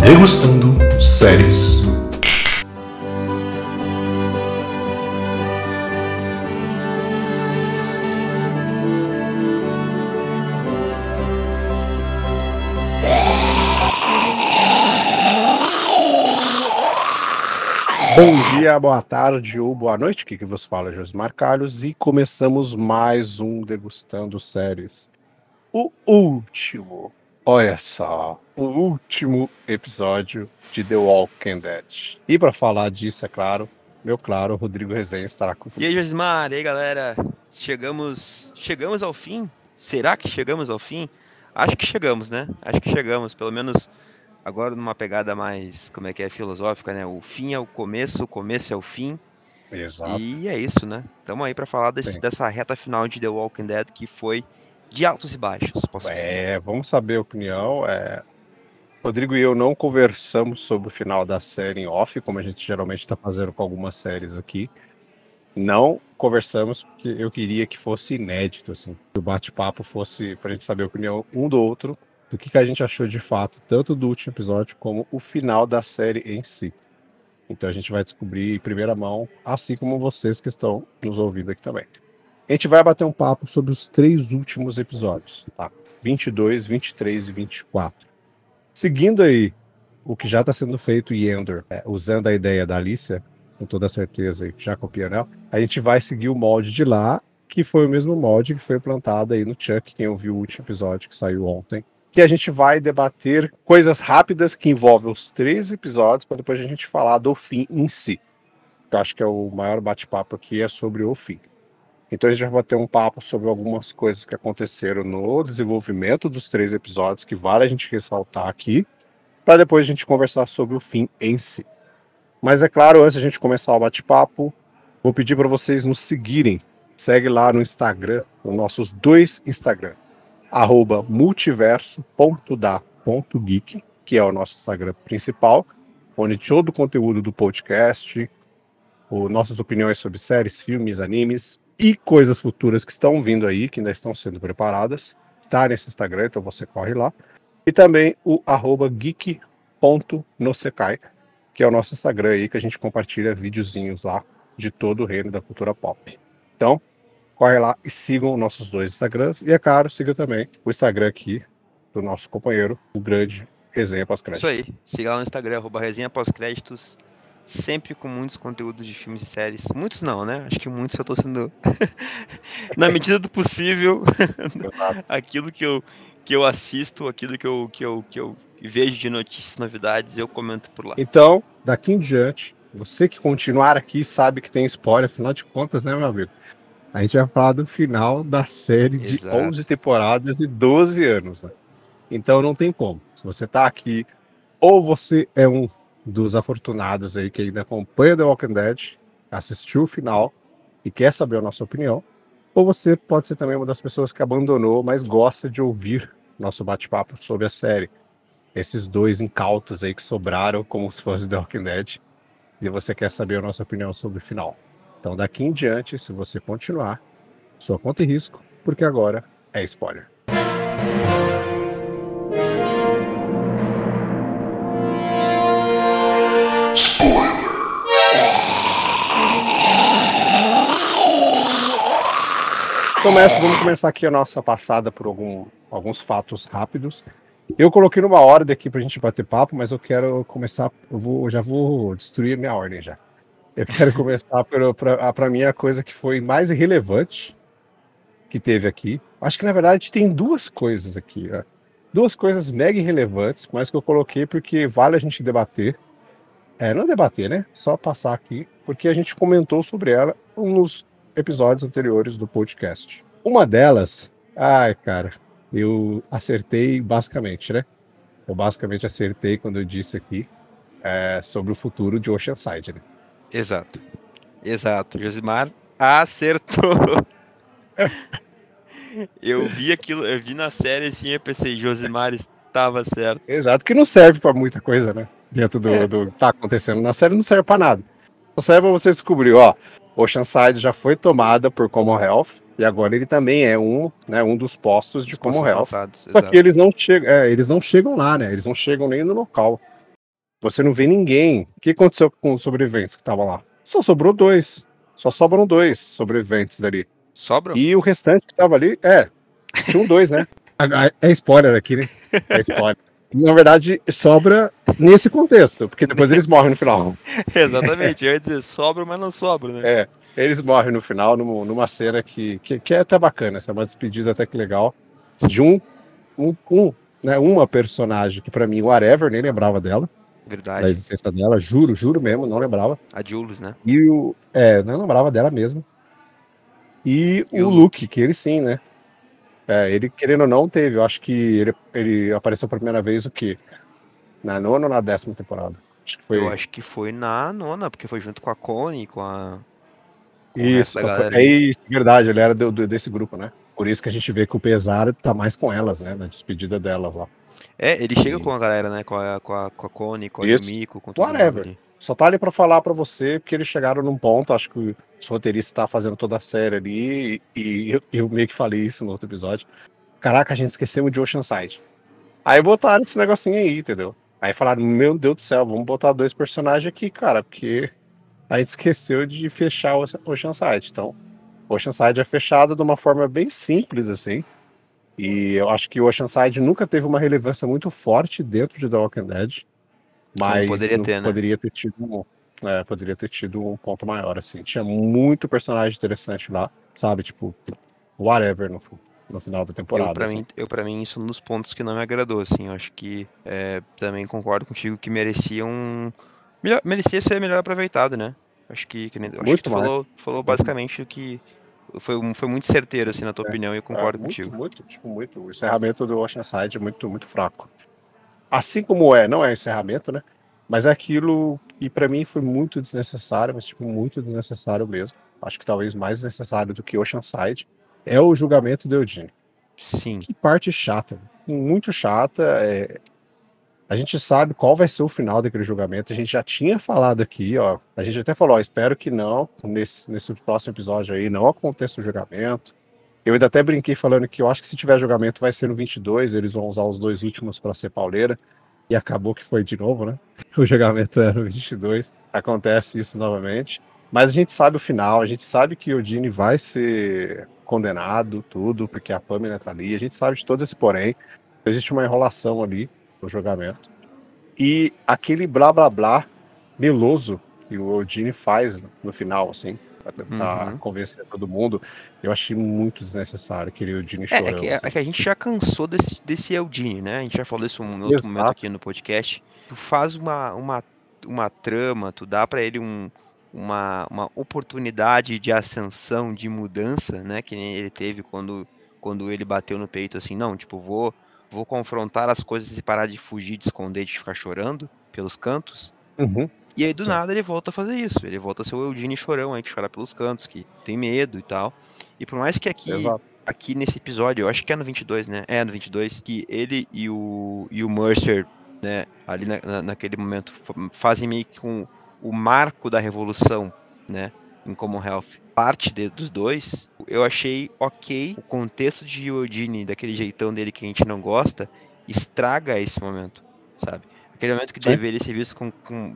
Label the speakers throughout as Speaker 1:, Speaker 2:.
Speaker 1: Degustando séries.
Speaker 2: Dia, boa tarde ou boa noite, aqui que vos fala é Josmar Carlos e começamos mais um Degustando Séries. O último, olha só, o último episódio de The Walking Dead. E para falar disso, é claro, meu claro, Rodrigo Resenha estará comigo.
Speaker 3: E aí, Josmar, e aí, galera? Chegamos, chegamos ao fim? Será que chegamos ao fim? Acho que chegamos, né? Acho que chegamos, pelo menos agora numa pegada mais, como é que é, filosófica, né? O fim é o começo, o começo é o fim.
Speaker 2: Exato.
Speaker 3: E é isso, né? Estamos aí para falar desse- dessa reta final de The Walking Dead que foi de altos e baixos.
Speaker 2: É, vamos saber a opinião. É... Rodrigo e eu não conversamos sobre o final da série em off, como a gente geralmente está fazendo com algumas séries aqui. Não conversamos porque eu queria que fosse inédito, assim, que o bate-papo fosse para a gente saber a opinião um do outro, do que, que a gente achou de fato, tanto do último episódio como o final da série em si. Então a gente vai descobrir em primeira mão, assim como vocês que estão nos ouvindo aqui também. A gente vai bater um papo sobre os três últimos episódios, tá? 22, 23 e 24. Seguindo aí o que já está sendo feito em Endor, é, usando a ideia da Alicia, com toda certeza, já copiando ela, a gente vai seguir o molde de lá, que foi o mesmo molde que foi plantado aí no Chuck, quem ouviu o último episódio que saiu ontem. Que a gente vai debater coisas rápidas que envolvem os três episódios, para depois a gente falar do fim em si. Eu acho que é o maior bate-papo aqui é sobre o fim. Então a gente vai bater um papo sobre algumas coisas que aconteceram no desenvolvimento dos três episódios, que vale a gente ressaltar aqui, para depois a gente conversar sobre o fim em si. Mas é claro, antes a gente começar o bate-papo, vou pedir para vocês nos seguirem. Segue lá no Instagram, nos nossos dois Instagram, arroba multiverso.da.geek, que é o nosso Instagram principal, onde todo o conteúdo do podcast, o, nossas opiniões sobre séries, filmes, animes e coisas futuras que estão vindo aí, que ainda estão sendo preparadas, está nesse Instagram, então você corre lá. E também o arroba geek.nosekai, que é o nosso Instagram aí, que a gente compartilha videozinhos lá de todo o reino da cultura pop. Então, corre lá e sigam nossos dois Instagrams. E é claro, siga também o Instagram aqui do nosso companheiro, o grande Resenha Pós-Crédito.
Speaker 3: Isso aí. Siga lá no Instagram, arroba resenha pós-créditos. Sempre com muitos conteúdos de filmes e séries. Muitos não, né? Acho que muitos eu tô sendo. Na medida do possível, aquilo que eu, que eu assisto, aquilo que eu, que, eu, que eu vejo de notícias, novidades, eu comento por lá.
Speaker 2: Então, daqui em diante, você que continuar aqui sabe que tem spoiler, afinal de contas, né, meu amigo? A gente vai falar do final da série de
Speaker 3: Exato.
Speaker 2: 11 temporadas e 12 anos. né? Então não tem como. Se você tá aqui, ou você é um dos afortunados aí que ainda acompanha The Walking Dead, assistiu o final e quer saber a nossa opinião, ou você pode ser também uma das pessoas que abandonou, mas gosta de ouvir nosso bate-papo sobre a série. Esses dois incautos aí que sobraram como se fosse The Walking Dead, e você quer saber a nossa opinião sobre o final. Então daqui em diante, se você continuar, sua conta e risco, porque agora é spoiler. Começa, vamos começar aqui a nossa passada por algum- alguns fatos rápidos. Eu coloquei numa ordem aqui pra gente bater papo, mas eu quero começar. Eu vou, já vou destruir a minha ordem já. Eu quero começar pra mim a coisa que foi mais relevante que teve aqui. Acho que na verdade tem duas coisas aqui. ó. Duas coisas mega irrelevantes, mas que eu coloquei porque vale a gente debater. É, não debater, né? Só passar aqui, porque a gente comentou sobre ela nos episódios anteriores do podcast. Uma delas, ai, cara, eu acertei basicamente, né? Eu basicamente acertei quando eu disse aqui é, sobre o futuro de Oceanside, né?
Speaker 3: Exato. Exato, Josimar acertou. eu vi aquilo, eu vi na série assim, eu pensei, Josimar estava certo.
Speaker 2: Exato, que não serve para muita coisa, né? Dentro do, é. do que tá acontecendo na série, não serve para nada. Só serve pra você descobrir, ó, Oceanside já foi tomada por Commonwealth e agora ele também é um, né, um dos postos de Commonwealth. Passados, Só exato. que eles não chegam, é, eles não chegam lá, né? Eles não chegam nem no local. Você não vê ninguém. O que aconteceu com os sobreviventes que estavam lá? Só sobrou dois. Só sobram dois sobreviventes ali.
Speaker 3: Sobram?
Speaker 2: E o restante que tava ali, é. Tinham dois, né? É spoiler aqui, né? É spoiler. Na verdade, sobra nesse contexto, porque depois eles morrem no final.
Speaker 3: Exatamente, eu ia dizer, sobra, mas não sobra, né?
Speaker 2: É, eles morrem no final numa, numa cena que, que, que, é até bacana, essa é uma despedida até que legal, de um, um, um né, uma personagem que para mim, whatever, nem lembrava dela.
Speaker 3: Verdade.
Speaker 2: Da existência dela, juro, juro mesmo, não lembrava.
Speaker 3: A Jules, né?
Speaker 2: E o. É, não lembrava dela mesmo. E, e o, Luke, que ele sim, né? É, ele, querendo ou não, teve. Eu acho que ele, ele apareceu pela primeira vez o quê? Na nona ou na décima temporada?
Speaker 3: Acho que foi... Eu acho que foi na nona, porque foi junto com a Connie, com a.
Speaker 2: Com isso, é isso, verdade. Ele era do, do, desse grupo, né? Por isso que a gente vê que o pesar tá mais com elas, né? Na despedida delas lá.
Speaker 3: É, ele chega e... com a galera, né? Com a, com a, com a Connie, com
Speaker 2: isso.
Speaker 3: o Miko, com
Speaker 2: Whatever. Só tá ali para falar para você, porque eles chegaram num ponto, acho que os roteiristas tá fazendo toda a série ali, e, eu, eu, meio que falei isso no outro episódio. Caraca, a gente esqueceu de Oceanside. Aí botaram esse negocinho aí, entendeu? Aí falaram, meu Deus do céu, vamos botar dois personagens aqui, cara, porque a gente esqueceu de fechar o Oceanside. Então, Oceanside é fechado de uma forma bem simples, assim. E eu acho que o Oceanside nunca teve uma relevância muito forte dentro de The Walking Dead. Mas poderia ter, né? poderia ter tido um, é, poderia ter tido um ponto maior, assim. Tinha muito personagem interessante lá, sabe? Tipo, whatever no, no final da temporada.
Speaker 3: Eu, pra,
Speaker 2: assim.
Speaker 3: mim, eu, pra mim, isso é um dos pontos que não me agradou, assim. Eu acho que é, também concordo contigo que merecia um. Melhor, merecia ser melhor aproveitado, né? Acho que, que acho muito que tu mais. falou, falou basicamente que foi, foi muito certeiro, assim, na tua é, opinião, e eu concordo
Speaker 2: é, muito,
Speaker 3: contigo.
Speaker 2: Muito, tipo, muito. O encerramento do Oceanside é muito, muito fraco. Assim como é, não é encerramento, né? Mas é aquilo que para mim foi muito desnecessário, mas tipo, muito desnecessário mesmo. Acho que talvez mais necessário do que Oceanside é o julgamento do Eugene.
Speaker 3: Sim.
Speaker 2: Que parte chata, muito chata. É... A gente sabe qual vai ser o final daquele julgamento. A gente já tinha falado aqui, ó. A gente até falou, ó, espero que não, nesse, nesse próximo episódio aí, não aconteça o julgamento. Eu ainda até brinquei falando que eu acho que se tiver julgamento vai ser no 22, eles vão usar os dois últimos para ser pauleira. E acabou que foi de novo, né? O julgamento era no 22. Acontece isso novamente. Mas a gente sabe o final, a gente sabe que o Dini vai ser condenado, tudo, porque a Pamela tá ali. A gente sabe de todo esse porém. Existe uma enrolação ali no julgamento. E aquele blá blá blá meloso que o Odine faz no final, assim, pra tentar uhum. convencer todo mundo. Eu achei muito desnecessário aquele Eudine chorando.
Speaker 3: É, é, que, assim. é, que, a gente já cansou desse, desse Eudine, né? A gente já falou isso em um outro Exato. momento aqui no podcast. Tu faz uma, uma, uma trama, tu dá para ele um, uma, uma oportunidade de ascensão, de mudança, né? Que nem ele teve quando, quando ele bateu no peito, assim, não, tipo, vou, vou confrontar as coisas e parar de fugir, de esconder, de ficar chorando pelos cantos.
Speaker 2: Uhum.
Speaker 3: E aí do Sim. nada ele volta a fazer isso. Ele volta a ser o Eudine chorão aí, que chora pelos cantos, que tem medo e tal. E por mais que aqui, Exato. aqui nesse episódio, eu acho que é no 22, né? É no 22, que ele e o, e o Mercer, né, ali na, na, naquele momento, fazem meio que com o marco da revolução, né? Em Common Health, parte de, dos dois, eu achei ok. O contexto de Eudine, daquele jeitão dele que a gente não gosta, estraga esse momento, sabe? Aquele momento que Sim. deveria ser visto com, com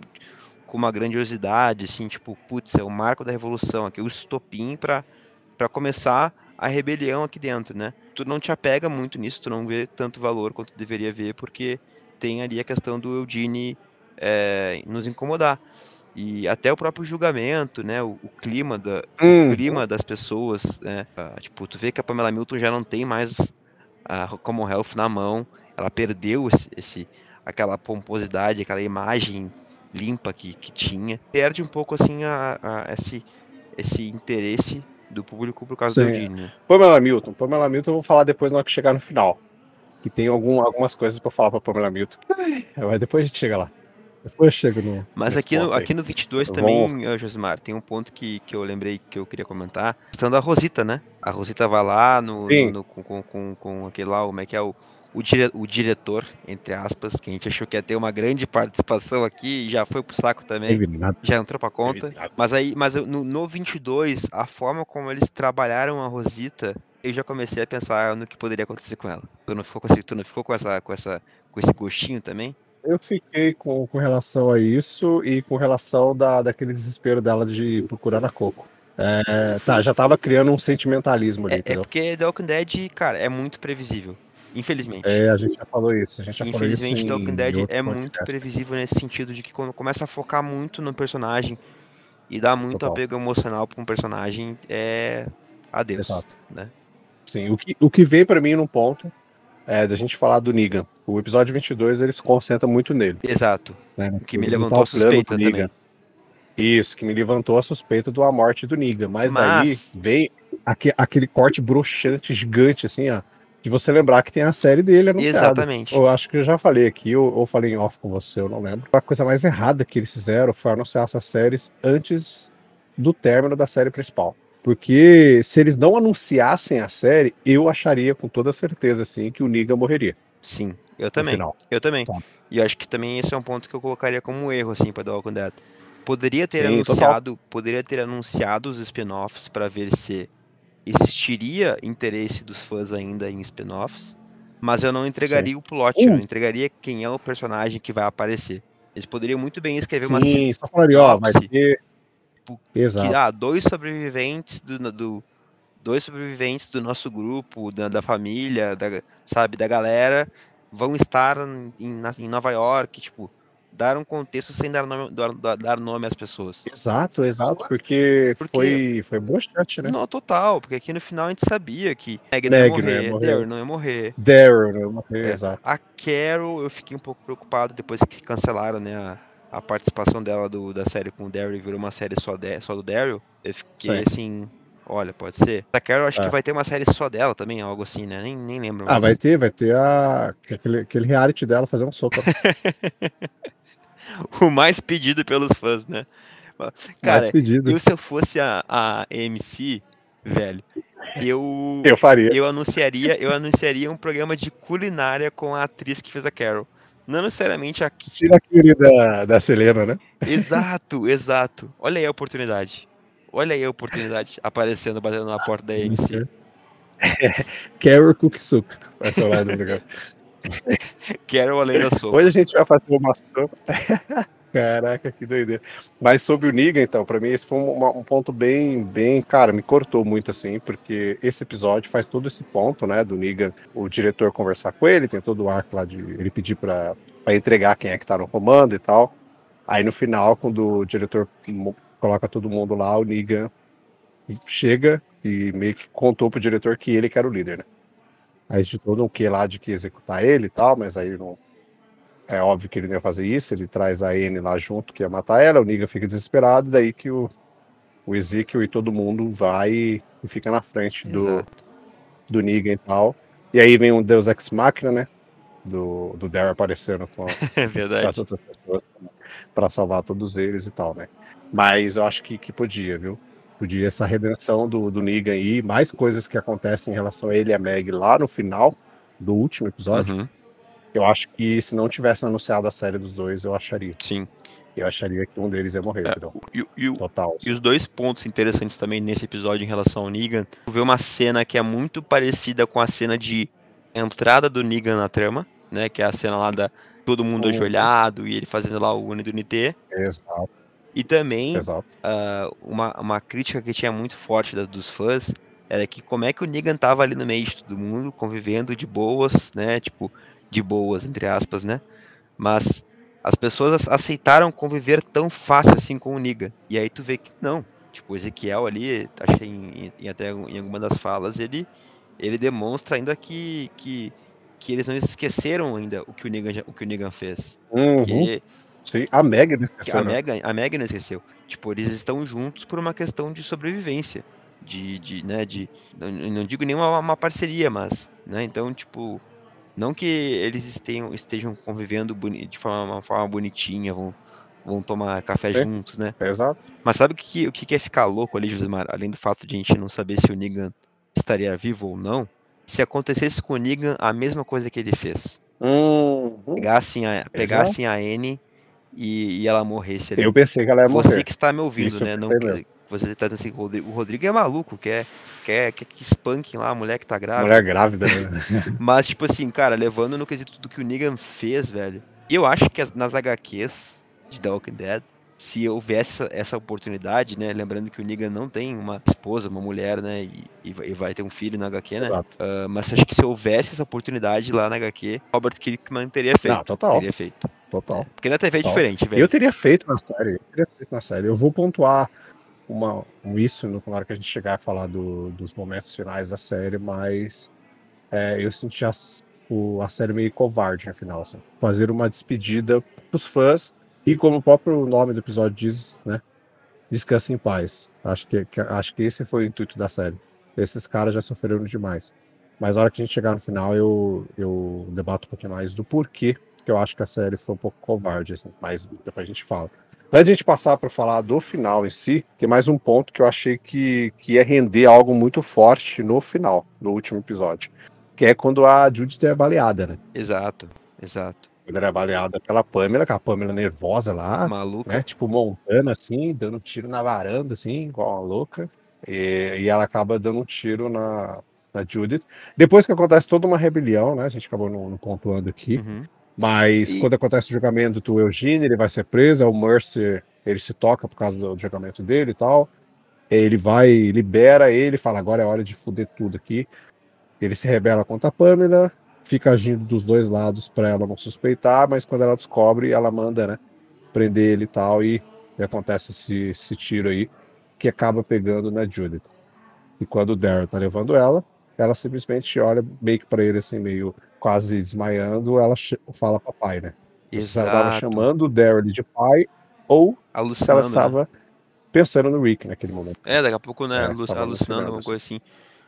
Speaker 3: com uma grandiosidade, assim, tipo, putz, é o marco da revolução, aqui o estopim para começar a rebelião aqui dentro, né? Tu não te apega muito nisso, tu não vê tanto valor quanto deveria ver, porque tem ali a questão do Eudine é, nos incomodar. E até o próprio julgamento, né? O, o clima, da, hum. o clima das pessoas, né? Tipo, tu vê que a Pamela Milton já não tem mais a Common Health na mão, ela perdeu esse, esse aquela pomposidade, aquela imagem limpa que, que tinha. Perde um pouco assim a, a esse, esse interesse do público por causa Sim. do Dini. Né?
Speaker 2: Pamela Milton. Pamela Milton eu vou falar depois na hora que chegar no final. Que tem algum, algumas coisas para falar pra Pamela Milton. Mas depois a gente chega lá. Depois chego no.
Speaker 3: Mas aqui no, aqui no 22 eu também, vou... Josimar, tem um ponto que, que eu lembrei que eu queria comentar. A questão da Rosita, né? A Rosita vai lá no, no, no com, com, com, com, aquele lá, como é que é o. O, dire, o diretor, entre aspas, que a gente achou que ia ter uma grande participação aqui, já foi pro saco também, já entrou pra conta. Mas aí, mas no, no 22, a forma como eles trabalharam a Rosita, eu já comecei a pensar no que poderia acontecer com ela. Tu não ficou com, esse, tu não ficou com, essa, com, essa, com esse gostinho também?
Speaker 2: Eu fiquei com, com relação a isso e com relação da, daquele desespero dela de procurar na Coco. É, tá, já tava criando um sentimentalismo ali.
Speaker 3: É, é, porque The Walking Dead, cara, é muito previsível. Infelizmente.
Speaker 2: É, a gente já falou isso. A gente já
Speaker 3: Infelizmente,
Speaker 2: falou
Speaker 3: isso The Walking Dead é muito previsível nesse sentido de que quando começa a focar muito no personagem e dá muito Total. apego emocional para um personagem, é adeus. Exato. Né?
Speaker 2: Sim, o que, o que vem para mim num ponto é, da gente falar do Negan. O episódio 22 ele se concentra muito nele.
Speaker 3: Exato. Né? O que me levantou a suspeita também.
Speaker 2: Isso, que me levantou a suspeita da morte do Negan. Mas, Mas... daí vem aquele, aquele corte broxante gigante, assim, ó. De você lembrar que tem a série dele anunciada.
Speaker 3: Exatamente.
Speaker 2: Eu acho que eu já falei aqui, ou, ou falei em off com você, eu não lembro. A coisa mais errada que eles fizeram foi anunciar essas séries antes do término da série principal. Porque se eles não anunciassem a série, eu acharia com toda certeza, assim, que o Negan morreria.
Speaker 3: Sim, eu também. Eu também. Tá. E eu acho que também esse é um ponto que eu colocaria como um erro, assim, para The Walking Dead. Poderia ter Sim, anunciado, total. poderia ter anunciado os spin-offs para ver se existiria interesse dos fãs ainda em spin-offs, mas eu não entregaria Sim. o plot, uh. eu não entregaria quem é o personagem que vai aparecer. Eles poderiam muito bem escrever
Speaker 2: Sim,
Speaker 3: uma
Speaker 2: Sim, só falaria, ó, vai ter
Speaker 3: Tipo, Exato. Que, ah, dois sobreviventes do, do, dois sobreviventes do nosso grupo, da, da família, da, sabe, da galera, vão estar em, em Nova York, tipo, dar um contexto sem dar nome, dar, dar nome às pessoas.
Speaker 2: Exato, exato, porque, porque foi, foi bastante, né?
Speaker 3: Não, total, porque aqui no final a gente sabia que Meg não, ia morrer, morrer, Daryl não ia morrer.
Speaker 2: Daryl não ia morrer, é, exato.
Speaker 3: A Carol, eu fiquei um pouco preocupado depois que cancelaram, né, a, a participação dela do, da série com o Daryl virou uma série só, de, só do Daryl, eu fiquei Sim. assim, olha, pode ser. A Carol acho é. que vai ter uma série só dela também, algo assim, né? Nem, nem lembro.
Speaker 2: Ah, vai ter, vai ter a, aquele, aquele reality dela fazer um soco.
Speaker 3: o mais pedido pelos fãs, né? Cara, eu se eu fosse a, a MC, velho, eu
Speaker 2: eu faria.
Speaker 3: Eu anunciaria, eu anunciaria um programa de culinária com a atriz que fez a Carol. Não necessariamente aqui.
Speaker 2: Tira aquele da, da Selena, né?
Speaker 3: Exato, exato. Olha aí a oportunidade. Olha aí a oportunidade aparecendo, batendo na porta da MC.
Speaker 2: Carol Cook Soup. Vai ser o lado do
Speaker 3: Carol além da sopa.
Speaker 2: Hoje a gente vai fazer uma sopa. Caraca, que doideira. Mas sobre o Negan, então, para mim esse foi um, um, ponto bem, bem, cara, me cortou muito assim, porque esse episódio faz todo esse ponto, né, do Negan, o diretor conversar com ele, tem todo o arco lá de ele pedir para entregar quem é que tá no comando e tal. Aí no final, quando o diretor coloca todo mundo lá, o Negan chega e meio que contou pro diretor que ele que era o líder, né? Aí de todo o que lá de que executar ele e tal, mas aí não é óbvio que ele não ia fazer isso, ele traz a N lá junto, que ia matar ela, o Niga fica desesperado, daí que o, o Ezekiel e todo mundo vai e, fica na frente do, do Niga e tal. E aí vem um Deus Ex Machina, né? Do, do Daryl aparecendo com,
Speaker 3: é
Speaker 2: as outras pessoas para salvar todos eles e tal, né? Mas eu acho que, que podia, viu? Podia essa redenção do, do Negan aí, mais coisas que acontecem em relação a ele e a Meg lá no final do último episódio. Uhum eu acho que se não tivesse anunciado a série dos dois, eu acharia.
Speaker 3: Sim.
Speaker 2: Eu acharia que um deles ia morrer, é,
Speaker 3: e, e, Total. E os dois pontos interessantes também nesse episódio em relação ao Negan, ver uma cena que é muito parecida com a cena de entrada do Negan na trama, né? Que é a cena lá da todo mundo uhum. ajoelhado e ele fazendo lá o Uni do NT.
Speaker 2: Exato.
Speaker 3: E também uh, uma, uma crítica que tinha muito forte da, dos fãs era que como é que o Negan tava ali no meio de todo mundo, convivendo de boas, né? Tipo, de boas, entre aspas, né? Mas as pessoas aceitaram conviver tão fácil assim com o Niga. E aí tu vê que não. Tipo, o Ezequiel ali, achei em, em, até em alguma das falas, ele, ele demonstra ainda que, que, que eles não esqueceram ainda o que o Negan, o que o Negan fez.
Speaker 2: Uhum. Que, Sim, a Meg não esqueceu.
Speaker 3: A Meg, a Meg não esqueceu. Tipo, eles estão juntos por uma questão de sobrevivência. De, de né, de... Não, não digo nenhuma uma parceria, mas... Né, então, tipo, Não que eles estejam, estejam convivendo de forma, uma forma bonitinha, vão, vão tomar café é. juntos, né?
Speaker 2: É, exato.
Speaker 3: Mas sabe o que, o que é ficar louco ali, Josimar? Além do fato de a gente não saber se o Negan estaria vivo ou não, se acontecesse com o Negan a mesma coisa que ele fez.
Speaker 2: Uhum.
Speaker 3: Pegassem a, pegassem a N e, e, ela morresse ali.
Speaker 2: Eu pensei que ela ia morrer.
Speaker 3: Você que está me ouvindo, Isso né? Não que, você está dizendo assim, o Rodrigo, o Rodrigo é maluco, quer, quer, quer que espanquem lá a mulher que tá grávida.
Speaker 2: Mulher grávida, né?
Speaker 3: Mas, tipo assim, cara, levando no quesito do que o Negan fez, velho, eu acho que nas HQs de The Walking Dead, se houvesse essa oportunidade, né? Lembrando que o Negan não tem uma esposa, uma mulher, né? E, e vai ter um filho na HQ, né? Uh, mas acho que se houvesse essa oportunidade lá na HQ, Robert Kirkman teria feito. Não,
Speaker 2: total.
Speaker 3: Teria feito.
Speaker 2: Total.
Speaker 3: Porque na TV é diferente, velho.
Speaker 2: Eu teria feito na série. Eu teria feito na série. Eu vou pontuar uma, um isso no, na hora que a gente chegar a falar do, dos momentos finais da série, mas é, eu senti a, o, a série meio covarde no final. Assim. Fazer uma despedida pros fãs e como o próprio nome do episódio diz, né? Descansa em paz. Acho que, que, acho que esse foi o intuito da série. Esses caras já sofreram demais. Mas na hora que a gente chegar no final, eu, eu debato um pouquinho mais do porquê que eu acho que a série foi um pouco covarde, assim. Mas depois a gente fala. Antes de a gente passar para falar do final em si, tem mais um ponto que eu achei que, que ia render algo muito forte no final, no último episódio. Que é quando a Judith é baleada, né?
Speaker 3: Exato, exato.
Speaker 2: Quando era baleada pela Pamela, com a Pamela nervosa lá.
Speaker 3: Maluca.
Speaker 2: Né? Tipo, montando assim, dando tiro na varanda, assim, igual uma louca. E, e ela acaba dando um tiro na, na Judith. Depois que acontece toda uma rebelião, né? A gente acabou não, não pontuando aqui. Uhum. Mas e... quando acontece o julgamento do Eugene, ele vai ser preso, o Mercer, ele se toca por causa do julgamento dele e tal. Ele vai, libera ele, fala, agora é hora de fuder tudo aqui. Ele se rebela contra a Pamela, fica agindo dos dois lados para ela não suspeitar, mas quando ela descobre, ela manda, né, prender ele e tal, e, e acontece esse, esse, tiro aí, que acaba pegando na Judith. E quando o Daryl tá levando ela, ela simplesmente olha meio que pra ele assim, meio quase desmaiando, ela fala papai, né? Exato. Se ela estava chamando o Daryl de pai ou se ela estava né? pensando no Rick naquele momento.
Speaker 3: É, daqui a pouco, né, é, alucinando, alguma coisa assim.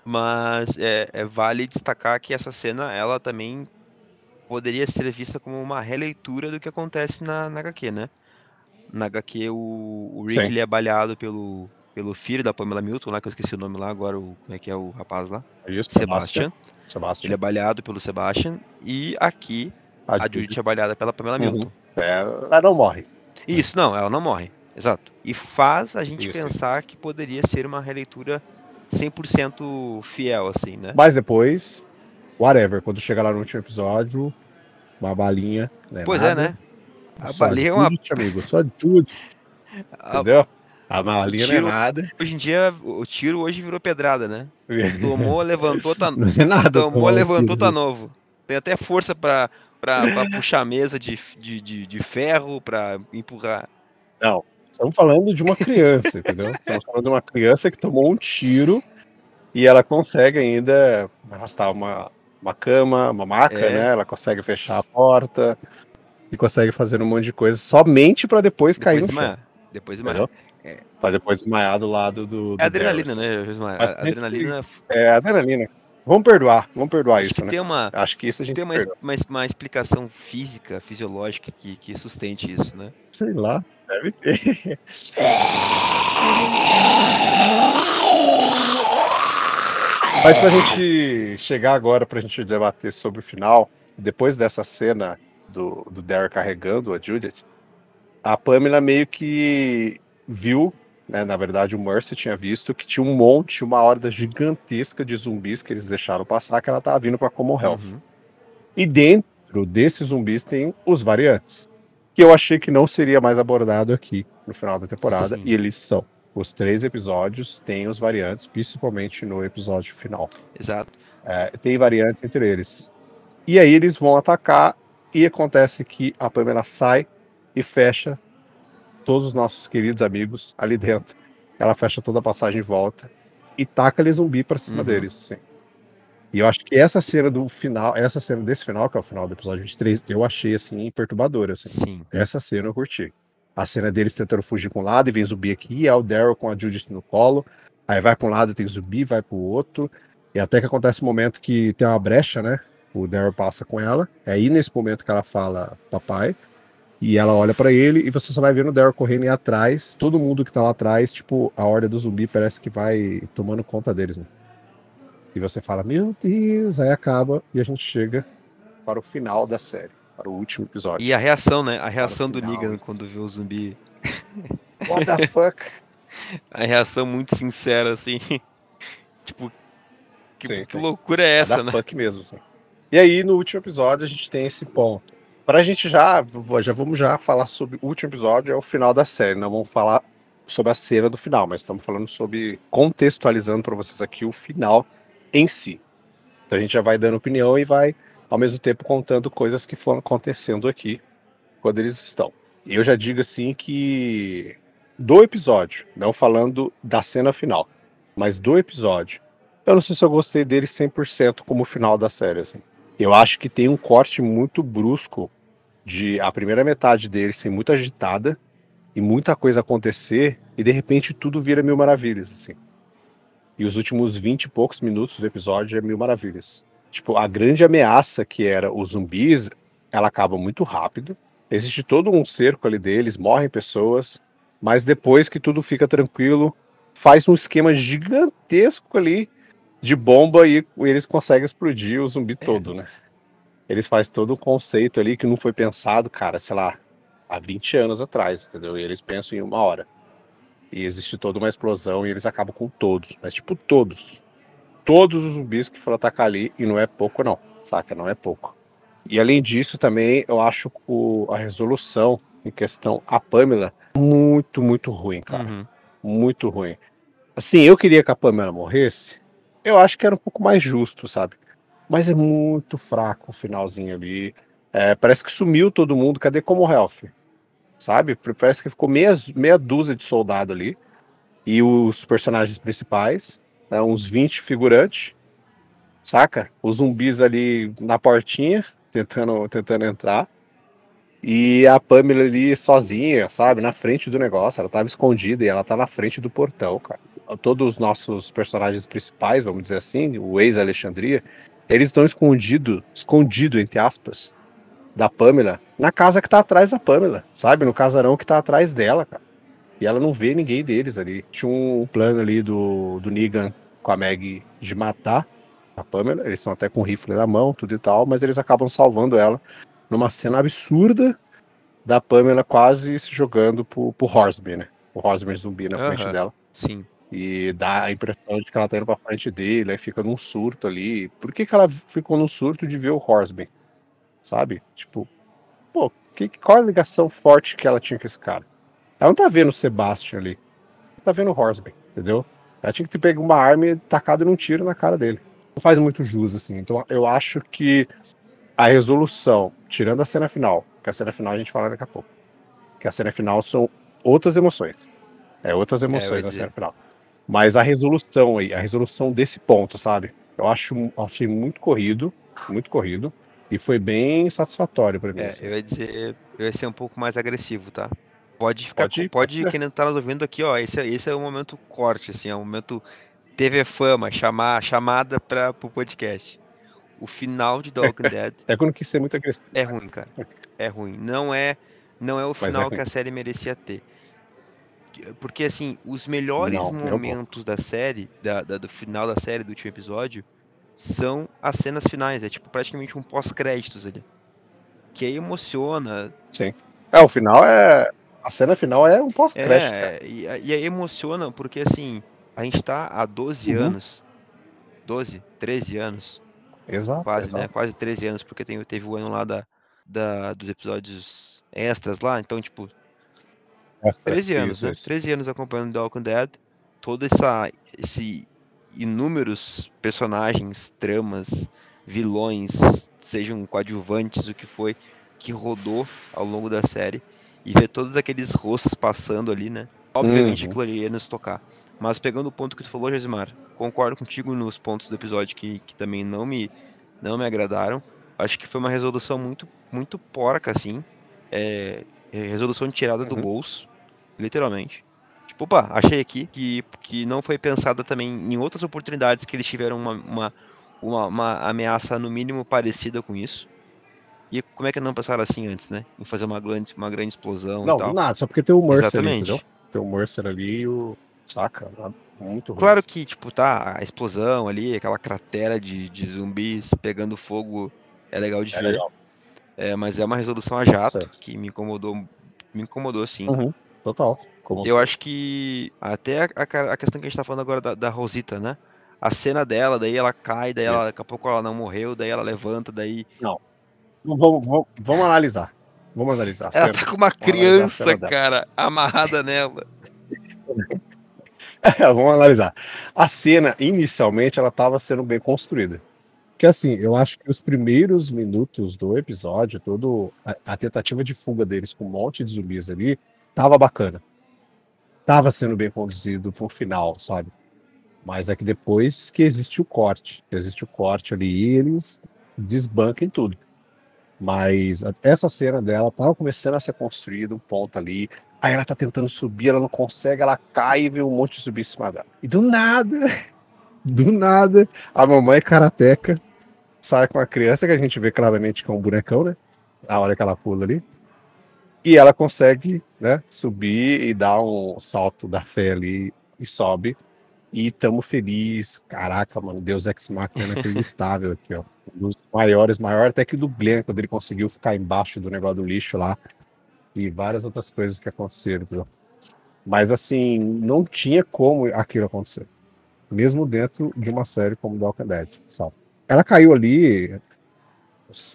Speaker 3: Mas é, é, vale destacar que essa cena, ela também poderia ser vista como uma releitura do que acontece na, na HQ, né? Na HQ, o, o Rick ele é baleado pelo, pelo filho da Pamela Milton, lá que eu esqueci o nome lá agora, o, como é que é o rapaz lá?
Speaker 2: É isso,
Speaker 3: Sebastian.
Speaker 2: Sebastian.
Speaker 3: Ele é baleado pelo Sebastian. E aqui a, a Judith é baleada pela Pamela uhum. Milton.
Speaker 2: É, ela não morre.
Speaker 3: Isso, não, ela não morre. Exato. E faz a gente isso, pensar que poderia ser uma releitura 100% fiel, assim, né?
Speaker 2: Mas depois, whatever, quando chega lá no último episódio, uma balinha. Né,
Speaker 3: pois é,
Speaker 2: nada,
Speaker 3: é, né?
Speaker 2: A balinha é uma. Judith, amigo, só Jude. Entendeu? A malinha
Speaker 3: tiro,
Speaker 2: não é nada.
Speaker 3: Hoje em dia, o tiro hoje virou pedrada, né? Tomou, levantou, tá
Speaker 2: Não é nada.
Speaker 3: Tomou, levantou, tá novo. Tem até força pra, pra, pra puxar a mesa de, de, de, de ferro, pra empurrar.
Speaker 2: Não, estamos falando de uma criança, entendeu? Estamos falando de uma criança que tomou um tiro e ela consegue ainda arrastar uma, uma cama, uma maca, é. né? Ela consegue fechar a porta e consegue fazer um monte de coisa somente para depois, depois, cair no chão.
Speaker 3: Depois de
Speaker 2: é. Pra depois desmaiar do lado do. do
Speaker 3: é adrenalina, né? Mas, adrenalina.
Speaker 2: É adrenalina. Vamos perdoar, vamos perdoar Acho isso, né?
Speaker 3: Tem uma,
Speaker 2: Acho que isso a gente
Speaker 3: tem uma, uma, uma, explicação física, fisiológica que, que sustente isso, né?
Speaker 2: Sei lá, deve ter. Mas pra gente chegar agora, pra gente debater sobre o final, depois dessa cena do, do Derek carregando a Judith, a Pamela meio que viu, né, na verdade o Mercy tinha visto que tinha um monte, uma horda gigantesca de zumbis que eles deixaram passar, que ela tava vindo para Common Health. Uhum. E dentro desses zumbis tem os variantes, que eu achei que não seria mais abordado aqui no final da temporada, Sim. e eles são. Os três episódios têm os variantes, principalmente no episódio final.
Speaker 3: Exato.
Speaker 2: É, tem variantes entre eles. E aí eles vão atacar, e acontece que a Pamela sai e fecha todos os nossos queridos amigos ali dentro. Ela fecha toda a passagem em volta e taca ali zumbi para cima uhum. deles, assim. E eu acho que essa cena do final, essa cena desse final, que é o final do episódio 23, eu achei assim perturbadora, assim.
Speaker 3: Sim.
Speaker 2: Essa cena eu curti. A cena deles tentando fugir com um lado e vem zumbi aqui, e é o Daryl com a Judith no colo. Aí vai para um lado tem zumbi, vai para o outro. E até que acontece um momento que tem uma brecha, né? O Daryl passa com ela. É aí nesse momento que ela fala papai. E ela olha para ele e você só vai vendo o Daryl correndo aí atrás. Todo mundo que tá lá atrás, tipo, a horda do zumbi parece que vai tomando conta deles, né? E você fala, meu Deus, aí acaba e a gente chega para o final da série, para o último episódio.
Speaker 3: E a reação, né? A reação do
Speaker 2: final,
Speaker 3: Negan
Speaker 2: isso.
Speaker 3: quando vê o zumbi.
Speaker 2: What the fuck?
Speaker 3: A reação muito sincera, assim. tipo, que,
Speaker 2: Sim,
Speaker 3: que
Speaker 2: sim.
Speaker 3: loucura é essa,
Speaker 2: da
Speaker 3: né?
Speaker 2: fuck mesmo, assim. E aí, no último episódio, a gente tem esse ponto. Para a gente já, já vamos já falar sobre o último episódio, é o final da série. Não vamos falar sobre a cena do final, mas estamos falando sobre contextualizando para vocês aqui o final em si. Então a gente já vai dando opinião e vai, ao mesmo tempo, contando coisas que foram acontecendo aqui quando eles estão. Eu já digo assim que do episódio, não falando da cena final, mas do episódio, eu não sei se eu gostei dele 100% como final da série, assim. Eu acho que tem um corte muito brusco de a primeira metade dele ser muito agitada e muita coisa acontecer e de repente tudo vira mil maravilhas, assim. E os últimos 20 e poucos minutos do episódio é mil maravilhas. Tipo, a grande ameaça que era os zumbis, ela acaba muito rápido. Existe todo um cerco ali deles, morrem pessoas, mas depois que tudo fica tranquilo, faz um esquema gigantesco ali de bomba e eles conseguem explodir o zumbi todo, né? Eles fazem todo um conceito ali que não foi pensado, cara, sei lá, há 20 anos atrás, entendeu? E eles pensam em uma hora. E existe toda uma explosão e eles acabam com todos, mas tipo todos. Todos os zumbis que foram atacar ali, e não é pouco não, saca? Não é pouco. E além disso também, eu acho o, a resolução em questão a Pamela muito, muito ruim, cara
Speaker 3: Uhum.
Speaker 2: muito ruim. Assim, eu queria que a Pamela morresse. Eu acho que era um pouco mais justo, sabe? Mas é muito fraco o finalzinho ali. É, parece que sumiu todo mundo. Cadê como Health? Sabe? Parece que ficou meia, meia dúzia de soldado ali. E os personagens principais, né, uns 20 figurantes. Saca? Os zumbis ali na portinha, tentando, tentando entrar. E a Pamela ali sozinha, sabe? Na frente do negócio. Ela tava escondida e ela tá na frente do portão, cara. Todos os nossos personagens principais, vamos dizer assim, o ex-Alexandria, eles estão escondidos, escondido entre aspas, da Pamela, na casa que tá atrás da Pamela, sabe? No casarão que tá atrás dela, cara. E ela não vê ninguém deles ali. Tinha um plano ali do, do Negan com a Meg de matar a Pamela. Eles estão até com o rifle na mão, tudo e tal, mas eles acabam salvando ela numa cena absurda da Pamela quase se jogando pro, pro Horsby, né? O Horsby zumbi na frente dela.
Speaker 3: Sim.
Speaker 2: E dá a impressão de que ela tá indo pra frente dele, aí fica num surto ali. Por que, que ela ficou num surto de ver o Horsby? Sabe? Tipo, pô, que, qual a ligação forte que ela tinha com esse cara? Ela não tá vendo o Sebastian ali. Ela tá vendo o Horsby, entendeu? Ela tinha que ter pego uma arma e tacado num tiro na cara dele. Não faz muito jus, assim. Então eu acho que a resolução, tirando a cena final, que a cena final a gente fala daqui a pouco, que a cena final são outras emoções. É outras emoções
Speaker 3: ia
Speaker 2: na cena final. Mas a resolução aí, a resolução desse ponto, sabe? Eu acho, achei muito corrido, muito corrido, e foi bem satisfatório pra mim.
Speaker 3: É,
Speaker 2: assim.
Speaker 3: eu ia dizer, eu ia ser um pouco mais agressivo, tá? Pode ficar,
Speaker 2: Pode
Speaker 3: pode, quem não tá nos ouvindo aqui, ó, esse, é- esse é o momento corte, assim, é o momento TV Fama, chamar, chamada para pro podcast. O final de Walking Dead
Speaker 2: É quando quis ser muito agressivo.
Speaker 3: é ruim, cara. É ruim. Não é, não é o
Speaker 2: é
Speaker 3: final
Speaker 2: ruim.
Speaker 3: que a série merecia ter. Porque assim, os melhores
Speaker 2: Não,
Speaker 3: momentos da série, da, da- do final da série, do último episódio, são as cenas finais. É tipo praticamente um pós-créditos ali. Que aí emociona,
Speaker 2: É, o final é. A cena final é um pós-crédito.
Speaker 3: É, e, e aí emociona, porque assim, a gente tá há 12
Speaker 2: Uhum.
Speaker 3: anos, 12, 13 anos,
Speaker 2: Exato.
Speaker 3: quase, né?
Speaker 2: exato.
Speaker 3: Quase 13 anos, porque tem, teve o ano lá da, da, dos episódios extras lá, então, tipo,
Speaker 2: Essa-
Speaker 3: 13 anos,
Speaker 2: isso,
Speaker 3: né?
Speaker 2: isso.
Speaker 3: 13 anos acompanhando The Walking Dead, todo essa, esse inúmeros personagens, tramas, vilões, sejam coadjuvantes, o que foi, que rodou ao longo da série, e ver todos aqueles rostos passando ali, né? Obviamente
Speaker 2: Uhum.
Speaker 3: aquilo ali ia nos tocar. Mas pegando o ponto que tu falou, Josimar, concordo contigo nos pontos do episódio que, que também não me, não me agradaram. Acho que foi uma resolução muito, muito porca, assim. É, resolução tirada do
Speaker 2: Uhum.
Speaker 3: bolso, literalmente. Tipo, opa, achei aqui que, que não foi pensada também em outras oportunidades que eles tiveram uma, uma, uma, uma ameaça no mínimo parecida com isso. E como é que não pensaram assim antes, né? Em fazer uma grande, uma grande explosão
Speaker 2: Não,
Speaker 3: e tal.
Speaker 2: nada, só porque tem o Mercer ali,
Speaker 3: Exatamente.
Speaker 2: entendeu? Tem o Mercer ali e o. Saca? Muito ruim.
Speaker 3: Claro que, tipo, tá, a explosão ali, aquela cratera de, de zumbis pegando fogo é legal de
Speaker 2: É
Speaker 3: ver.
Speaker 2: legal.
Speaker 3: É, mas é uma resolução a jato
Speaker 2: Certo.
Speaker 3: que me incomodou, me incomodou sim.
Speaker 2: Uhum, total. Como...
Speaker 3: Eu acho que até a, a- questão que a gente tá falando agora da, da Rosita, né? A cena dela, daí ela cai, daí ela, daqui a pouco ela não morreu, daí ela levanta, daí.
Speaker 2: Vamos, vamos, vamos analisar. Vamos analisar.
Speaker 3: Ela tá com uma criança, cara, amarrada nela.
Speaker 2: Vamos analisar. A cena, inicialmente, ela estava sendo bem construída. Porque, assim, eu acho que os primeiros minutos do episódio, todo a, a tentativa de fuga deles com um monte de zumbis ali, tava bacana. Tava sendo bem conduzido pro final, sabe? Mas é que depois que existe o corte, existe o corte ali, eles desbancam tudo. Mas essa cena dela tava começando a ser construída, um ponto ali. Aí ela tá tentando subir, ela não consegue, ela cai e vê um monte de zumbi em cima dela. E do nada, do nada, a mamãe karateca sai com a criança, que a gente vê claramente que é um bonecão, né? A hora que ela pula ali. E ela consegue, né, subir e dar um salto da fé ali e sobe. E tamo feliz. Caraca, mano, Deus Ex Machina inacreditável aqui, ó. Um dos maiores, maior até que do Glenn, quando ele conseguiu ficar embaixo do negócio do lixo lá. E várias outras coisas que aconteceram, entendeu? Mas assim, não tinha como aquilo acontecer. Mesmo dentro de uma série como The Walking Dead, sabe? Ela caiu ali,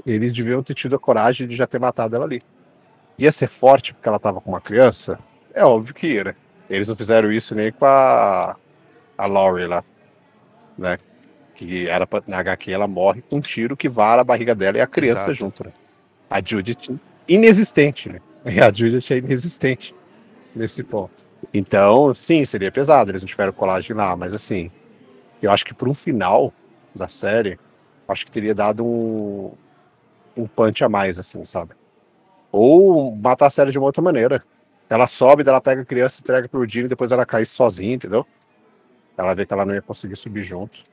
Speaker 2: eles deviam ter tido a coragem de já ter matado ela ali. Ia ser forte porque ela tava com uma criança? É óbvio que ia, né? Eles não fizeram isso nem com a, a Laurie lá, né? Que era pra, na HQ ela morre com um tiro que vara a barriga dela e a criança
Speaker 3: Exato.
Speaker 2: junto, né? A Judith, inexistente, né? E a Judith é inexistente nesse ponto. Então, sim, seria pesado, eles não tiveram colagem lá, mas assim, eu acho que por um final da série, acho que teria dado um, um punch a mais, assim, sabe? Ou matar a série de uma outra maneira. Ela sobe, ela pega a criança, entrega pro Dino e depois ela cai sozinha, entendeu? Ela vê que ela não ia conseguir subir junto.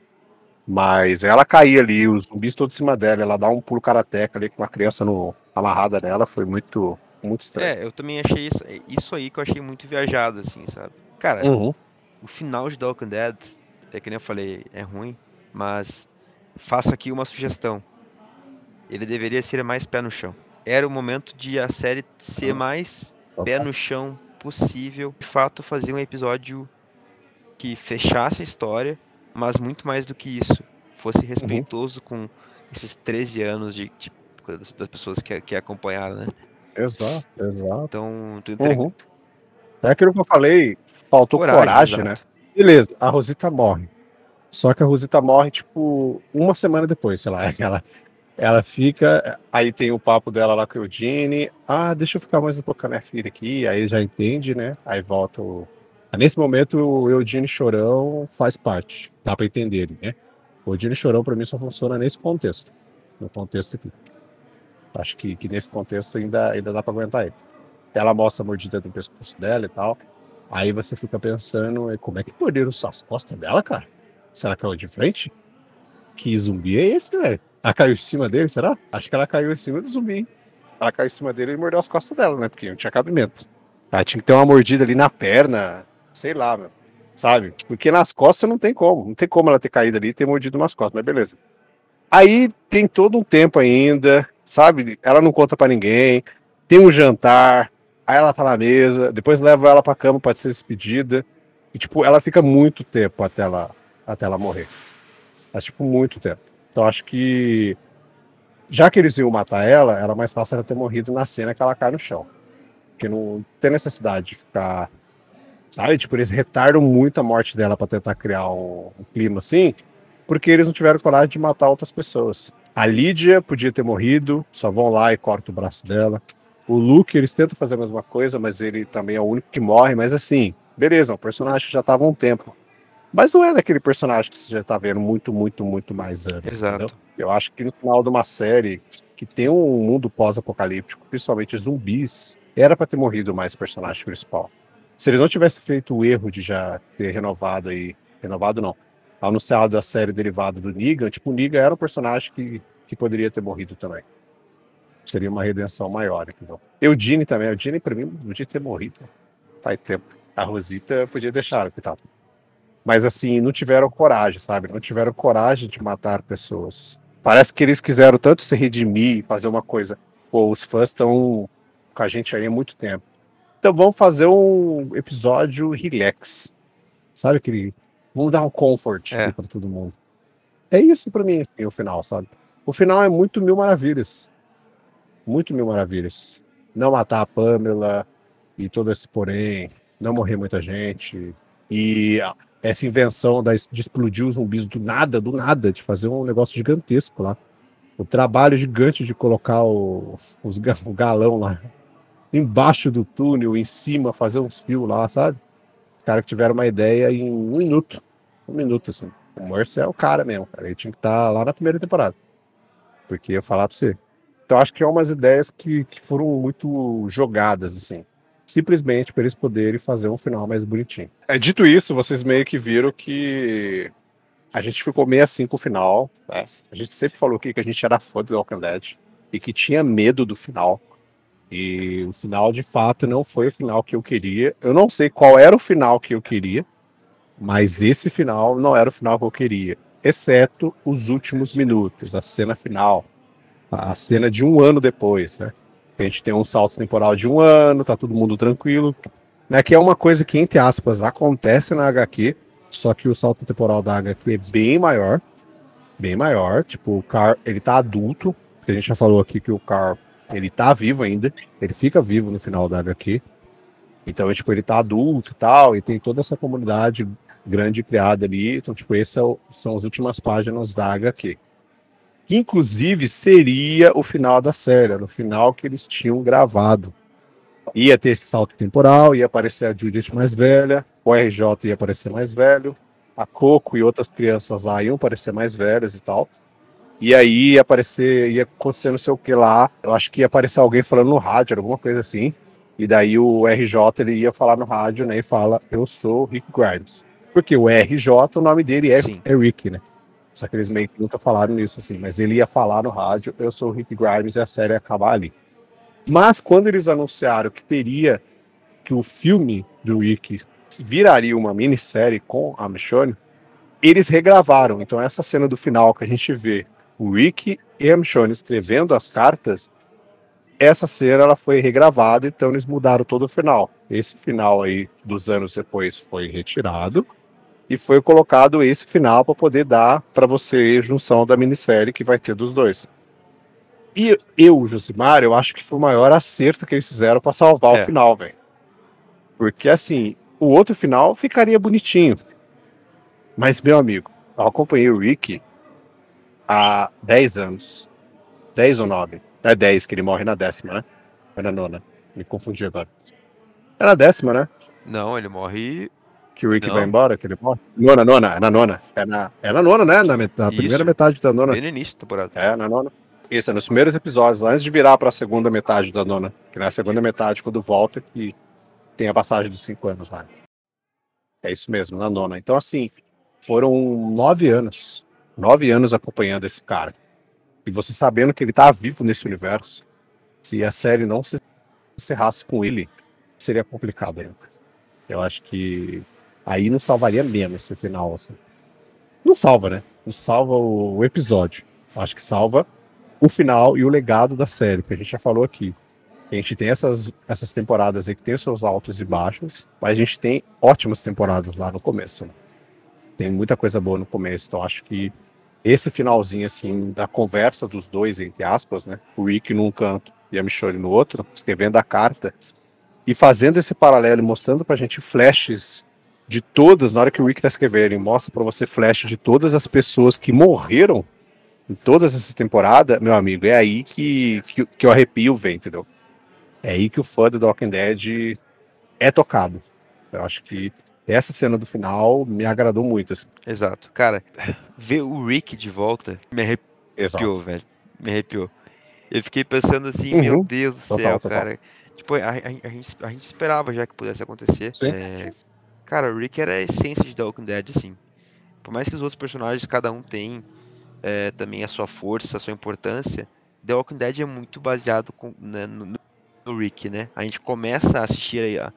Speaker 2: Mas ela cair ali, os zumbis todos em cima dela, ela dá um pulo karateca ali com uma criança no, amarrada nela, foi muito, muito estranho.
Speaker 3: É, eu também achei isso, isso aí que eu achei muito viajado, assim, sabe? Cara,
Speaker 2: Uhum.
Speaker 3: o final de The Walking Dead, é que nem eu falei, é ruim, mas faço aqui uma sugestão. Ele deveria ser mais pé no chão. Era o momento de a série ser
Speaker 2: Uhum.
Speaker 3: mais
Speaker 2: Total.
Speaker 3: pé no chão possível. De fato, fazer um episódio que fechasse a história, mas muito mais do que isso, fosse
Speaker 2: Uhum.
Speaker 3: respeitoso com esses 13 anos de, de- das, pessoas que, que acompanharam, né?
Speaker 2: Exato, exato.
Speaker 3: Então, tu entrega
Speaker 2: Uhum. É aquilo que eu falei, faltou coragem, né?
Speaker 3: exato.
Speaker 2: Beleza, a Rosita morre. Só que a Rosita morre, tipo, uma semana depois, sei lá. Ela, ela fica, aí tem o papo dela lá com o Eugene. Ah, deixa eu ficar mais um pouco com a minha filha aqui. Aí já entende, né? Aí volta o. Nesse momento, o Eugene Chorão faz parte. Dá pra entender né? O Eugene Chorão, pra mim, só funciona nesse contexto. No contexto aqui. Acho que, que nesse contexto ainda, ainda dá pra aguentar ele. Ela mostra a mordida no pescoço dela e tal. Aí você fica pensando, "E como é que morderam as costas dela, cara? Será que caiu de frente? Que zumbi é esse, velho? Ela caiu em cima dele, será? Acho que ela caiu em cima do zumbi. hein? Ela caiu em cima dele e mordeu as costas dela, né? Porque não tinha cabimento. Ela tinha que ter uma mordida ali na perna, sei lá, meu. Sabe? Porque nas costas não tem como. Não tem como ela ter caído ali e ter mordido umas costas, mas beleza. Aí tem todo um tempo ainda, sabe? Ela não conta pra ninguém. Tem um jantar, aí ela tá na mesa, depois leva ela pra cama pra ser despedida. E, tipo, ela fica muito tempo até ela, até ela morrer. Mas, tipo, muito tempo. Então, acho que. Já que eles iam matar ela, era mais fácil ela ter morrido na cena que ela cai no chão. Porque não tem necessidade de ficar. Sabe? Tipo, eles retardam muito a morte dela pra tentar criar um, um clima assim, porque eles não tiveram coragem de matar outras pessoas. A Lídia podia ter morrido, só vão lá e cortam o braço dela. O Luke, eles tentam fazer a mesma coisa, mas ele também é o único que morre. Mas assim, beleza, o personagem já tava há um tempo. Mas não é daquele personagem que você já tá vendo muito, muito, muito mais anos.
Speaker 3: Exato.
Speaker 2: entendeu? Eu acho que no final de uma série que tem um mundo pós-apocalíptico, principalmente zumbis, era pra ter morrido mais o personagem principal. Se eles não tivessem feito o erro de já ter renovado aí, renovado não, anunciado a série derivada do Negan, tipo, o Negan era um personagem que, que poderia ter morrido também. Seria uma redenção maior, entendeu? Eudine também, Eudine pra mim podia ter morrido. Faz tempo. A Rosita podia deixar, coitado. Mas assim, não tiveram coragem, sabe? Não tiveram coragem de matar pessoas. Parece que eles quiseram tanto se redimir, fazer uma coisa. Pô, os fãs estão com a gente aí há muito tempo. Então vamos fazer um episódio relax. Sabe aquele. Vamos dar um comfort
Speaker 3: É.
Speaker 2: para todo mundo. É isso pra mim, assim, o final, sabe? O final é muito mil maravilhas. Muito mil maravilhas. Não matar a Pamela e todo esse porém, não morrer muita gente. E essa invenção da, de explodir os zumbis do nada, do nada, de fazer um negócio gigantesco lá. O trabalho gigante de colocar o, os, o galão lá embaixo do túnel, em cima, fazer uns fios lá, sabe? Os caras que tiveram uma ideia em um minuto. Um minuto, assim. O Mercer é o cara mesmo, cara. Ele tinha que estar lá na primeira temporada. Porque ia falar pra você. Então acho que é umas ideias que, que foram muito jogadas, assim. Simplesmente para eles poderem fazer um final mais bonitinho. É, dito isso, vocês meio que viram que a gente ficou meio assim com o final. né? A gente sempre falou aqui que a gente era fã do Walking Dead e que tinha medo do final. E o final, de fato, não foi o final que eu queria. Eu não sei qual era o final que eu queria, mas esse final não era o final que eu queria. Exceto os últimos minutos, a cena final. A cena de um ano depois, né? A gente tem um salto temporal de um ano, tá todo mundo tranquilo. Né, que é uma coisa que, entre aspas, acontece na HQ, só que o salto temporal da HQ é bem maior. Bem maior. Tipo, o Car, ele tá adulto. A gente já falou aqui que o Car, ele tá vivo ainda. Ele fica vivo no final da HQ. Então, tipo, ele tá adulto e tal, e tem toda essa comunidade grande criada ali. Então, tipo, essas são as últimas páginas da HQ. Que, inclusive, seria o final da série, era o final que eles tinham gravado. Ia ter esse salto temporal, ia aparecer a Judith mais velha, o RJ ia aparecer mais velho, a Coco e outras crianças lá iam aparecer mais velhas e tal. E aí ia aparecer, ia acontecer não sei o que lá. Eu acho que ia aparecer alguém falando no rádio, alguma coisa assim. E daí o RJ ele ia falar no rádio, né? E fala: Eu sou o Rick Grimes. Porque o RJ, o nome dele é,
Speaker 3: Sim.
Speaker 2: é Rick, né? Só que eles meio que nunca falaram nisso, assim. Mas ele ia falar no rádio: Eu sou o Rick Grimes e a série ia acabar ali. Mas quando eles anunciaram que teria que o filme do Rick viraria uma minissérie com a Michonne, eles regravaram. Então essa cena do final que a gente vê o Rick e a Michonne escrevendo as cartas, essa cena ela foi regravada, então eles mudaram todo o final. Esse final aí dos anos depois foi retirado e foi colocado esse final para poder dar para você junção da minissérie que vai ter dos dois. E eu, Josimar, eu acho que foi o maior acerto que eles fizeram para salvar
Speaker 3: É.
Speaker 2: o final, velho. Porque assim, o outro final ficaria bonitinho. Mas, meu amigo, eu acompanhei o Rick há 10 anos. 10 ou 9? É 10 que ele morre na décima, né? Ou na nona? Me confundi agora. É na décima, né?
Speaker 3: Não, ele morre.
Speaker 2: Que o Rick
Speaker 3: Não.
Speaker 2: vai embora, que ele morre. Nona, nona, é na nona. É na, é na nona, né? Na, met- na primeira metade da nona.
Speaker 3: Bem no início da temporada.
Speaker 2: É, na nona. Isso, é nos primeiros episódios, antes de virar pra segunda metade da nona. Que na segunda metade, quando volta, que tem a passagem dos cinco anos lá. É isso mesmo, na nona. Então, assim, foram nove anos. Nove anos acompanhando esse cara. E você sabendo que ele tá vivo nesse universo. Se a série não se encerrasse com ele, seria complicado. Né? Eu acho que aí não salvaria mesmo esse final. Assim. Não salva, né? Não salva o, episódio. Acho que salva o final e o legado da série, que a gente já falou aqui. A gente tem essas, essas temporadas aí que tem os seus altos e baixos, mas a gente tem ótimas temporadas lá no começo. né? Tem muita coisa boa no começo, então acho que esse finalzinho, assim, da conversa dos dois, entre aspas, né? O Rick num canto e a Michonne no outro, escrevendo a carta e fazendo esse paralelo mostrando pra gente flashes de todas, na hora que o Rick tá escrevendo, ele mostra pra você flash de todas as pessoas que morreram em todas essas temporadas, meu amigo, é aí que, que, que o arrepio vem, entendeu? É aí que o fã do The Walking Dead é tocado. Eu acho que essa cena do final me agradou muito, assim.
Speaker 3: Exato. Cara, ver o Rick de volta me arrepiou,
Speaker 2: Exato.
Speaker 3: velho. Me arrepiou. Eu fiquei pensando assim,
Speaker 2: Uhum.
Speaker 3: meu Deus do
Speaker 2: Total,
Speaker 3: céu,
Speaker 2: total.
Speaker 3: cara. Tipo, a, a- a gente, a gente esperava já que pudesse acontecer. É, cara, o Rick era a essência de The Walking Dead, assim. por mais que os outros personagens, cada um tem é, também a sua força, a sua importância, The Walking Dead é muito baseado com, né, no, no, Rick, né? A gente começa a assistir a,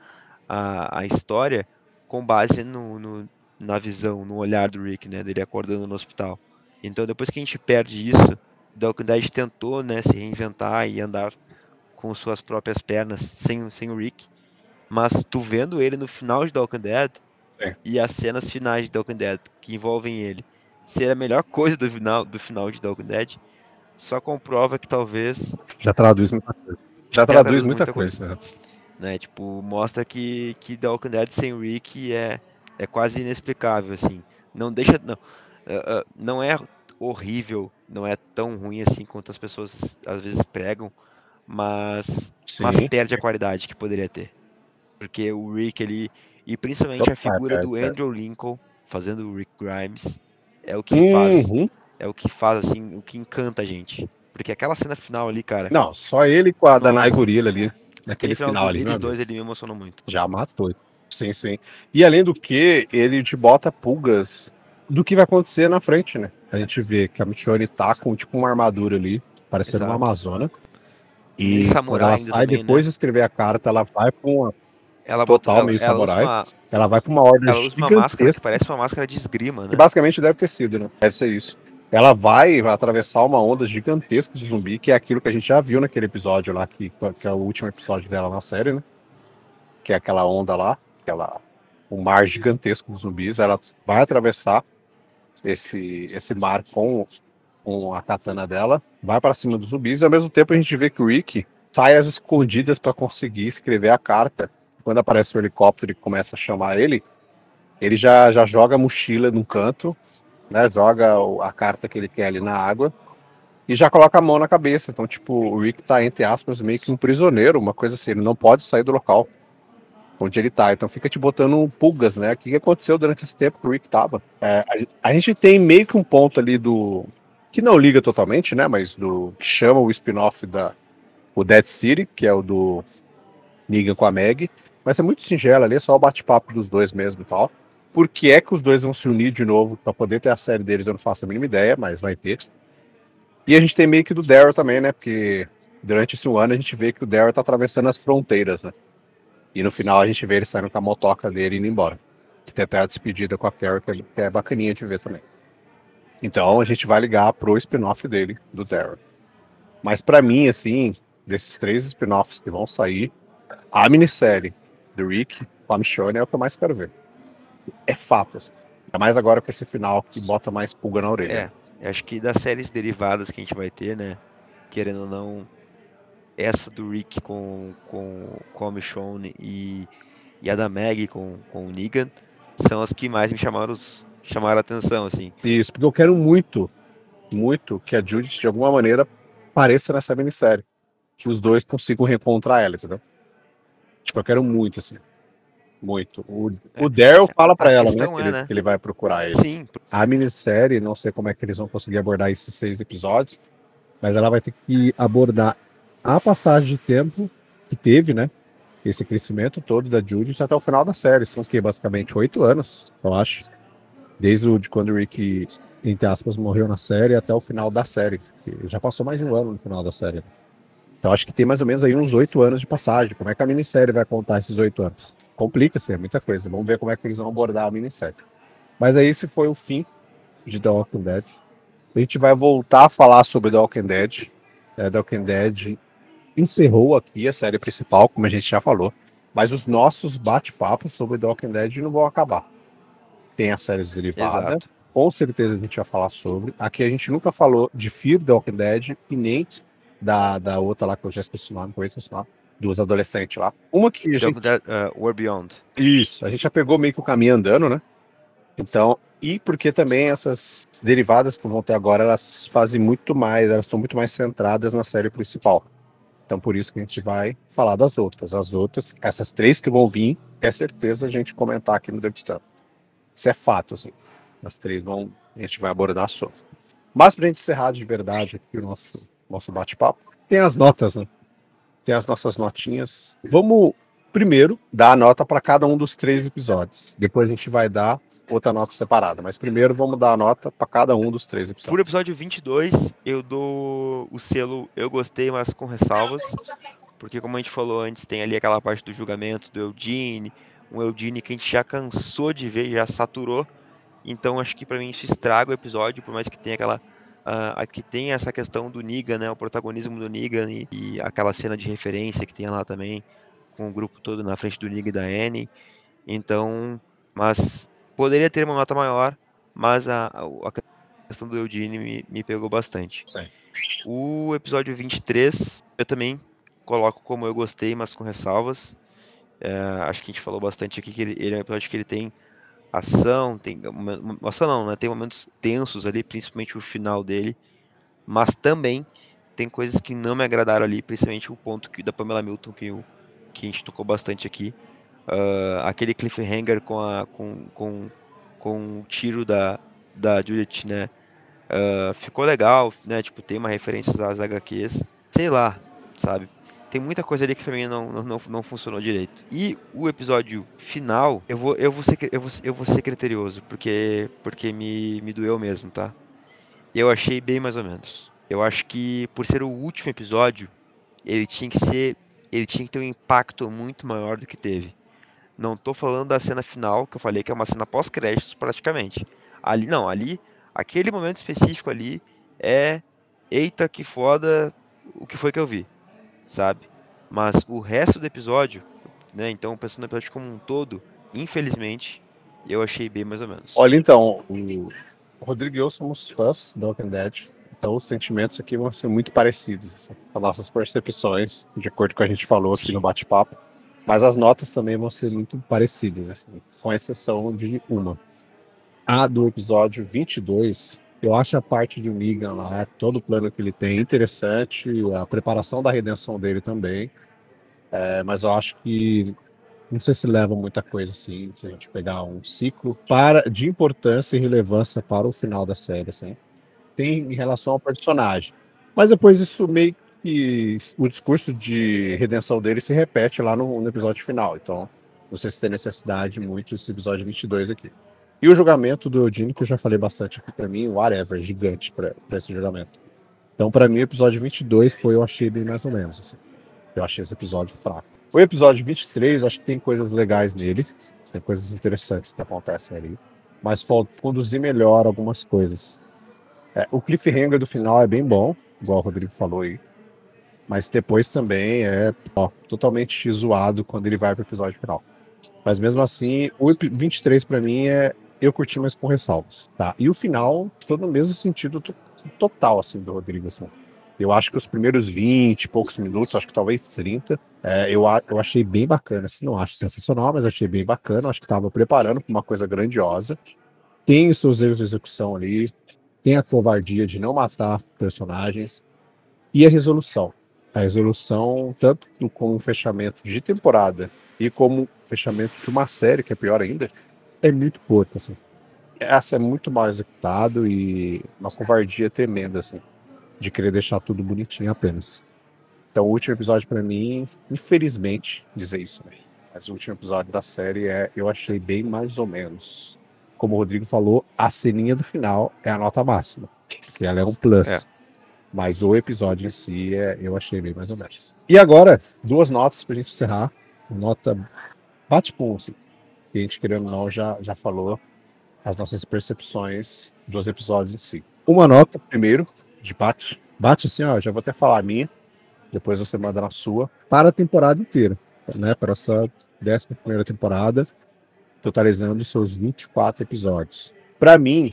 Speaker 3: a, a história com base no, no, na visão, no olhar do Rick, né? Dele acordando no hospital. Então depois que a gente perde isso, The Walking Dead tentou, né, se reinventar e andar com suas próprias pernas sem, sem o Rick. Mas tu vendo ele no final de Walking Dead é. e as cenas finais de Walking Dead que envolvem ele ser a melhor coisa do final, do final de Walking Dead, só comprova que talvez.
Speaker 2: Já traduz muita coisa. Já, traduz, traduz muita, muita, coisa. coisa.
Speaker 3: Né? Tipo, mostra que, que The Walking Dead sem Rick é, é quase inexplicável, assim. Não deixa. Não, uh, uh, não é horrível, não é tão ruim assim quanto as pessoas às vezes pregam, mas, mas perde a qualidade que poderia ter. Porque o Rick ali, e principalmente a figura do Andrew Lincoln fazendo o Rick Grimes, é o que uhum. faz, é o que faz assim, o que encanta a gente. Porque aquela cena final ali, cara.
Speaker 2: Não, só ele com a Danai Gorila ali, naquele final, final ali.
Speaker 3: Eles dois ele me emocionou muito.
Speaker 2: Já matou. Sim, sim. E além do que, ele te bota pulgas do que vai acontecer na frente, né? A gente vê que a Michonne tá com tipo uma armadura ali, parecendo Exato. uma Amazona. E, e quando ela sai, também, depois né? de escrever a carta, ela vai pra uma. Ela total bota, meio ela, samurai. Ela, uma, ela vai pra uma ordem ela usa uma
Speaker 3: máscara que parece uma máscara de esgrima, né?
Speaker 2: basicamente deve ter sido, né? Deve ser isso. Ela vai, atravessar uma onda gigantesca de zumbi, que é aquilo que a gente já viu naquele episódio lá, que, que é o último episódio dela na série, né? Que é aquela onda lá, aquela, um mar gigantesco de zumbis. Ela vai atravessar esse, esse mar com, com a katana dela, vai para cima dos zumbis, e ao mesmo tempo a gente vê que o Rick sai às escondidas para conseguir escrever a carta. Quando aparece o helicóptero e começa a chamar ele, ele já, já joga a mochila num canto, né, joga a carta que ele quer ali na água e já coloca a mão na cabeça. Então, tipo, o Rick tá, entre aspas, meio que um prisioneiro, uma coisa assim, ele não pode sair do local onde ele tá. Então fica te botando pulgas, né? O que aconteceu durante esse tempo que o Rick tava? É, a, a, gente tem meio que um ponto ali do. que não liga totalmente, né? Mas do. que chama o spin-off da. O Dead City, que é o do Negan com a Meg. Mas é muito singelo ali, é só o bate-papo dos dois mesmo e tal. Por que é que os dois vão se unir de novo para poder ter a série deles? Eu não faço a mínima ideia, mas vai ter. E a gente tem meio que do Daryl também, né? Porque durante esse ano a gente vê que o Daryl tá atravessando as fronteiras, né? E no final a gente vê ele saindo com a motoca dele indo embora. Que tem até a despedida com a Carrie, que é bacaninha de ver também. Então a gente vai ligar pro spin-off dele, do Daryl. Mas para mim, assim, desses três spin-offs que vão sair, a minissérie do Rick com a Michonne é o que eu mais quero ver. É fato, assim. Ainda mais agora com esse final que bota mais pulga na orelha.
Speaker 3: É, acho que das séries derivadas que a gente vai ter, né? Querendo ou não, essa do Rick com, com, com a Michonne e, e a da Maggie com, com o Negan são as que mais me chamaram, chamaram a atenção, assim.
Speaker 2: Isso, porque eu quero muito, muito que a Judith, de alguma maneira, apareça nessa minissérie. Que os dois consigam reencontrar ela, entendeu? Tipo, eu quero muito, assim. Muito. O, é, o Daryl fala para ela, né, é, que, ele, né? que ele vai procurar eles. Sim. A minissérie, não sei como é que eles vão conseguir abordar esses seis episódios, mas ela vai ter que abordar a passagem de tempo que teve, né? Esse crescimento todo da Judith até o final da série. São que basicamente oito anos, eu acho. Desde o, de quando o Rick, entre aspas, morreu na série até o final da série. Já passou mais de um ano no final da série. Então acho que tem mais ou menos aí uns oito anos de passagem. Como é que a minissérie vai contar esses oito anos? Complica-se, é muita coisa. Vamos ver como é que eles vão abordar a minissérie. Mas aí esse foi o fim de The Walking Dead. A gente vai voltar a falar sobre The Walking Dead. É, The Walking Dead encerrou aqui a série principal, como a gente já falou. Mas os nossos bate-papos sobre The Walking Dead não vão acabar. Tem as séries derivadas, com certeza a gente vai falar sobre. Aqui a gente nunca falou de Fear The Walking Dead e nem da, da outra lá que eu já esqueci o nome, conheço nome. Adolescentes lá. Uma que a gente.
Speaker 3: uh, War Beyond.
Speaker 2: Isso, a gente já pegou meio que o caminho andando, né? Então, e porque também essas derivadas que vão ter agora, elas fazem muito mais, elas estão muito mais centradas na série principal. Então, por isso que a gente vai falar das outras. As outras, essas três que vão vir, é certeza a gente comentar aqui no Debutando. Isso é fato, assim. As três vão, a gente vai abordar sobre. Mas para a gente encerrar de verdade aqui o nosso, nosso bate-papo, tem as notas, né? Tem as nossas notinhas. Vamos primeiro dar a nota para cada um dos três episódios. Depois a gente vai dar outra nota separada. Mas primeiro vamos dar a nota para cada um dos três episódios.
Speaker 3: Por episódio 22, eu dou o selo eu gostei, mas com ressalvas. Porque como a gente falou antes, tem ali aquela parte do julgamento do Eugene, um Eugene que a gente já cansou de ver, já saturou. Então acho que para mim isso estraga o episódio, por mais que tenha aquela uh, que tem essa questão do Negan, né, o protagonismo do Negan e, e, aquela cena de referência que tem lá também com o grupo todo na frente do Negan e da Annie. Então, mas poderia ter uma nota maior, mas a, a questão do Eugene me, me pegou bastante.
Speaker 2: Sim.
Speaker 3: O episódio 23 eu também coloco como eu gostei, mas com ressalvas. É, acho que a gente falou bastante aqui que ele, ele é um episódio que ele tem ação, tem ação não, né? Tem momentos tensos ali, principalmente o final dele, mas também tem coisas que não me agradaram ali, principalmente o ponto que da Pamela Milton que, o, que a gente tocou bastante aqui, uh, aquele cliffhanger com a com, com, com o tiro da da Juliet, né? Uh, ficou legal, né? Tipo, tem uma referência às HQs, sei lá, sabe? Tem muita coisa ali que pra mim não, não, não funcionou direito. E o episódio final, eu vou, eu vou, ser, eu vou, eu vou ser criterioso, porque, porque me, me doeu mesmo, tá? Eu achei bem mais ou menos. Eu acho que por ser o último episódio, ele tinha que ser. Ele tinha que ter um impacto muito maior do que teve. Não tô falando da cena final, que eu falei que é uma cena pós-créditos praticamente. Ali não, ali, aquele momento específico ali é. Eita, que foda o que foi que eu vi sabe? Mas o resto do episódio, né? Então, pensando no episódio como um todo, infelizmente, eu achei bem mais ou menos.
Speaker 2: Olha, então, o Rodrigo e eu somos fãs do Walking Dead. Então, os sentimentos aqui vão ser muito parecidos, assim, as nossas percepções, de acordo com o que a gente falou aqui no bate-papo. Mas as notas também vão ser muito parecidas, assim, com exceção de uma. A do episódio 22, eu acho a parte de Negan lá, todo o plano que ele tem interessante, a preparação da redenção dele também. É, mas eu acho que não sei se leva muita coisa assim, se a gente pegar um ciclo para de importância e relevância para o final da série, assim. Tem em relação ao personagem. Mas depois isso meio que o discurso de redenção dele se repete lá no, no episódio final. Então, não sei se tem necessidade muito desse episódio 22 aqui. E o julgamento do Eudine, que eu já falei bastante aqui para mim, whatever, gigante para esse julgamento. Então, para mim, o episódio 22 foi, eu achei bem mais ou menos. Assim. Eu achei esse episódio fraco. O episódio 23, acho que tem coisas legais nele, tem coisas interessantes que acontecem ali, mas falta conduzir melhor algumas coisas. É, o cliffhanger do final é bem bom, igual o Rodrigo falou aí, mas depois também é ó, totalmente zoado quando ele vai pro episódio final. Mas mesmo assim, o 23 para mim é eu curti mais com ressalvas, tá? E o final, todo no mesmo sentido total, assim, do Rodrigo, assim. Eu acho que os primeiros 20 e poucos minutos, acho que talvez 30, é, eu, eu achei bem bacana, assim, não acho sensacional, mas achei bem bacana, acho que estava preparando para uma coisa grandiosa. Tem os seus erros de execução ali, tem a covardia de não matar personagens, e a resolução. A resolução, tanto com o fechamento de temporada e como fechamento de uma série, que é pior ainda, é muito pouco, assim. Essa é muito mal executado e uma covardia tremenda, assim, de querer deixar tudo bonitinho apenas. Então, o último episódio para mim, infelizmente, dizer isso, né? Mas o último episódio da série é, eu achei bem mais ou menos. Como o Rodrigo falou, a ceninha do final é a nota máxima, que ela é um plus. É. Mas o episódio em si, é, eu achei bem mais ou menos. E agora, duas notas pra gente encerrar. Nota bate com assim a gente, querendo ou não, já, já falou as nossas percepções dos episódios em si. Uma nota, primeiro, de bate. Bate assim, ó, já vou até falar a minha, depois você manda na sua, para a temporada inteira, né? Para essa décima primeira temporada, totalizando seus 24 episódios. Para mim,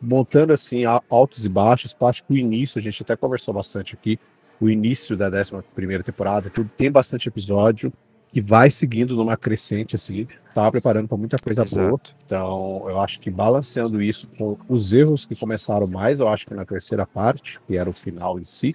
Speaker 2: montando assim altos e baixos, acho que o início, a gente até conversou bastante aqui, o início da décima primeira temporada, tudo tem bastante episódio, que vai seguindo numa crescente assim, tá preparando para muita coisa Exato. boa. Então, eu acho que balanceando isso com os erros que começaram mais, eu acho que na terceira parte, que era o final em si,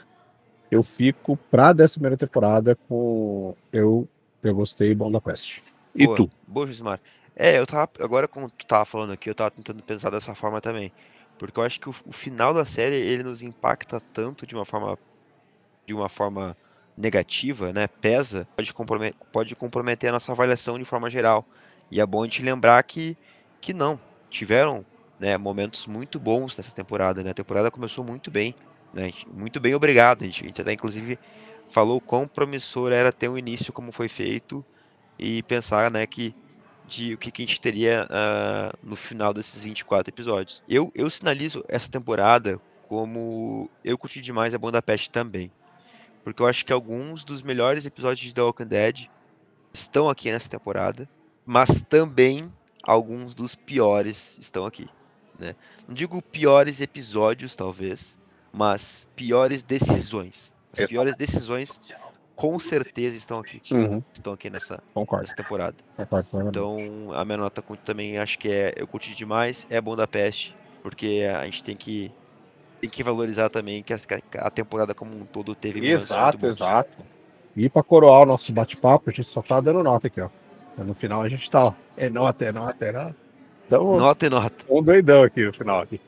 Speaker 2: eu fico para dessa primeira temporada com eu eu gostei bom da Quest. E
Speaker 3: boa,
Speaker 2: tu?
Speaker 3: Boa, Gismar. É, eu tava agora como tu tava falando aqui, eu tava tentando pensar dessa forma também, porque eu acho que o, o final da série ele nos impacta tanto de uma forma de uma forma negativa, né, pesa, pode comprometer, pode comprometer a nossa avaliação de forma geral. E é bom a gente lembrar que, que não, tiveram né, momentos muito bons nessa temporada. Né? A temporada começou muito bem. Né? Muito bem, obrigado. A gente, a gente até, inclusive, falou quão promissor era ter um início como foi feito e pensar né, que de o que, que a gente teria uh, no final desses 24 episódios. Eu, eu sinalizo essa temporada como eu curti demais a Budapeste também. Porque eu acho que alguns dos melhores episódios de The Walking Dead estão aqui nessa temporada, mas também alguns dos piores estão aqui. Né? Não digo piores episódios, talvez, mas piores decisões. As piores decisões com certeza estão aqui. Uhum. Estão aqui nessa, nessa temporada. Concordo, então, a minha nota também acho que é. Eu curti demais. É bom da peste. Porque a gente tem que. Tem que valorizar também que a, temporada como um todo teve.
Speaker 2: Exato, exato. E para coroar o nosso bate-papo, a gente só tá dando nota aqui, ó. No final a gente tá, ó. É nota, é nota, é nota.
Speaker 3: Então, nota e nota.
Speaker 2: Um doidão aqui no final. Aqui.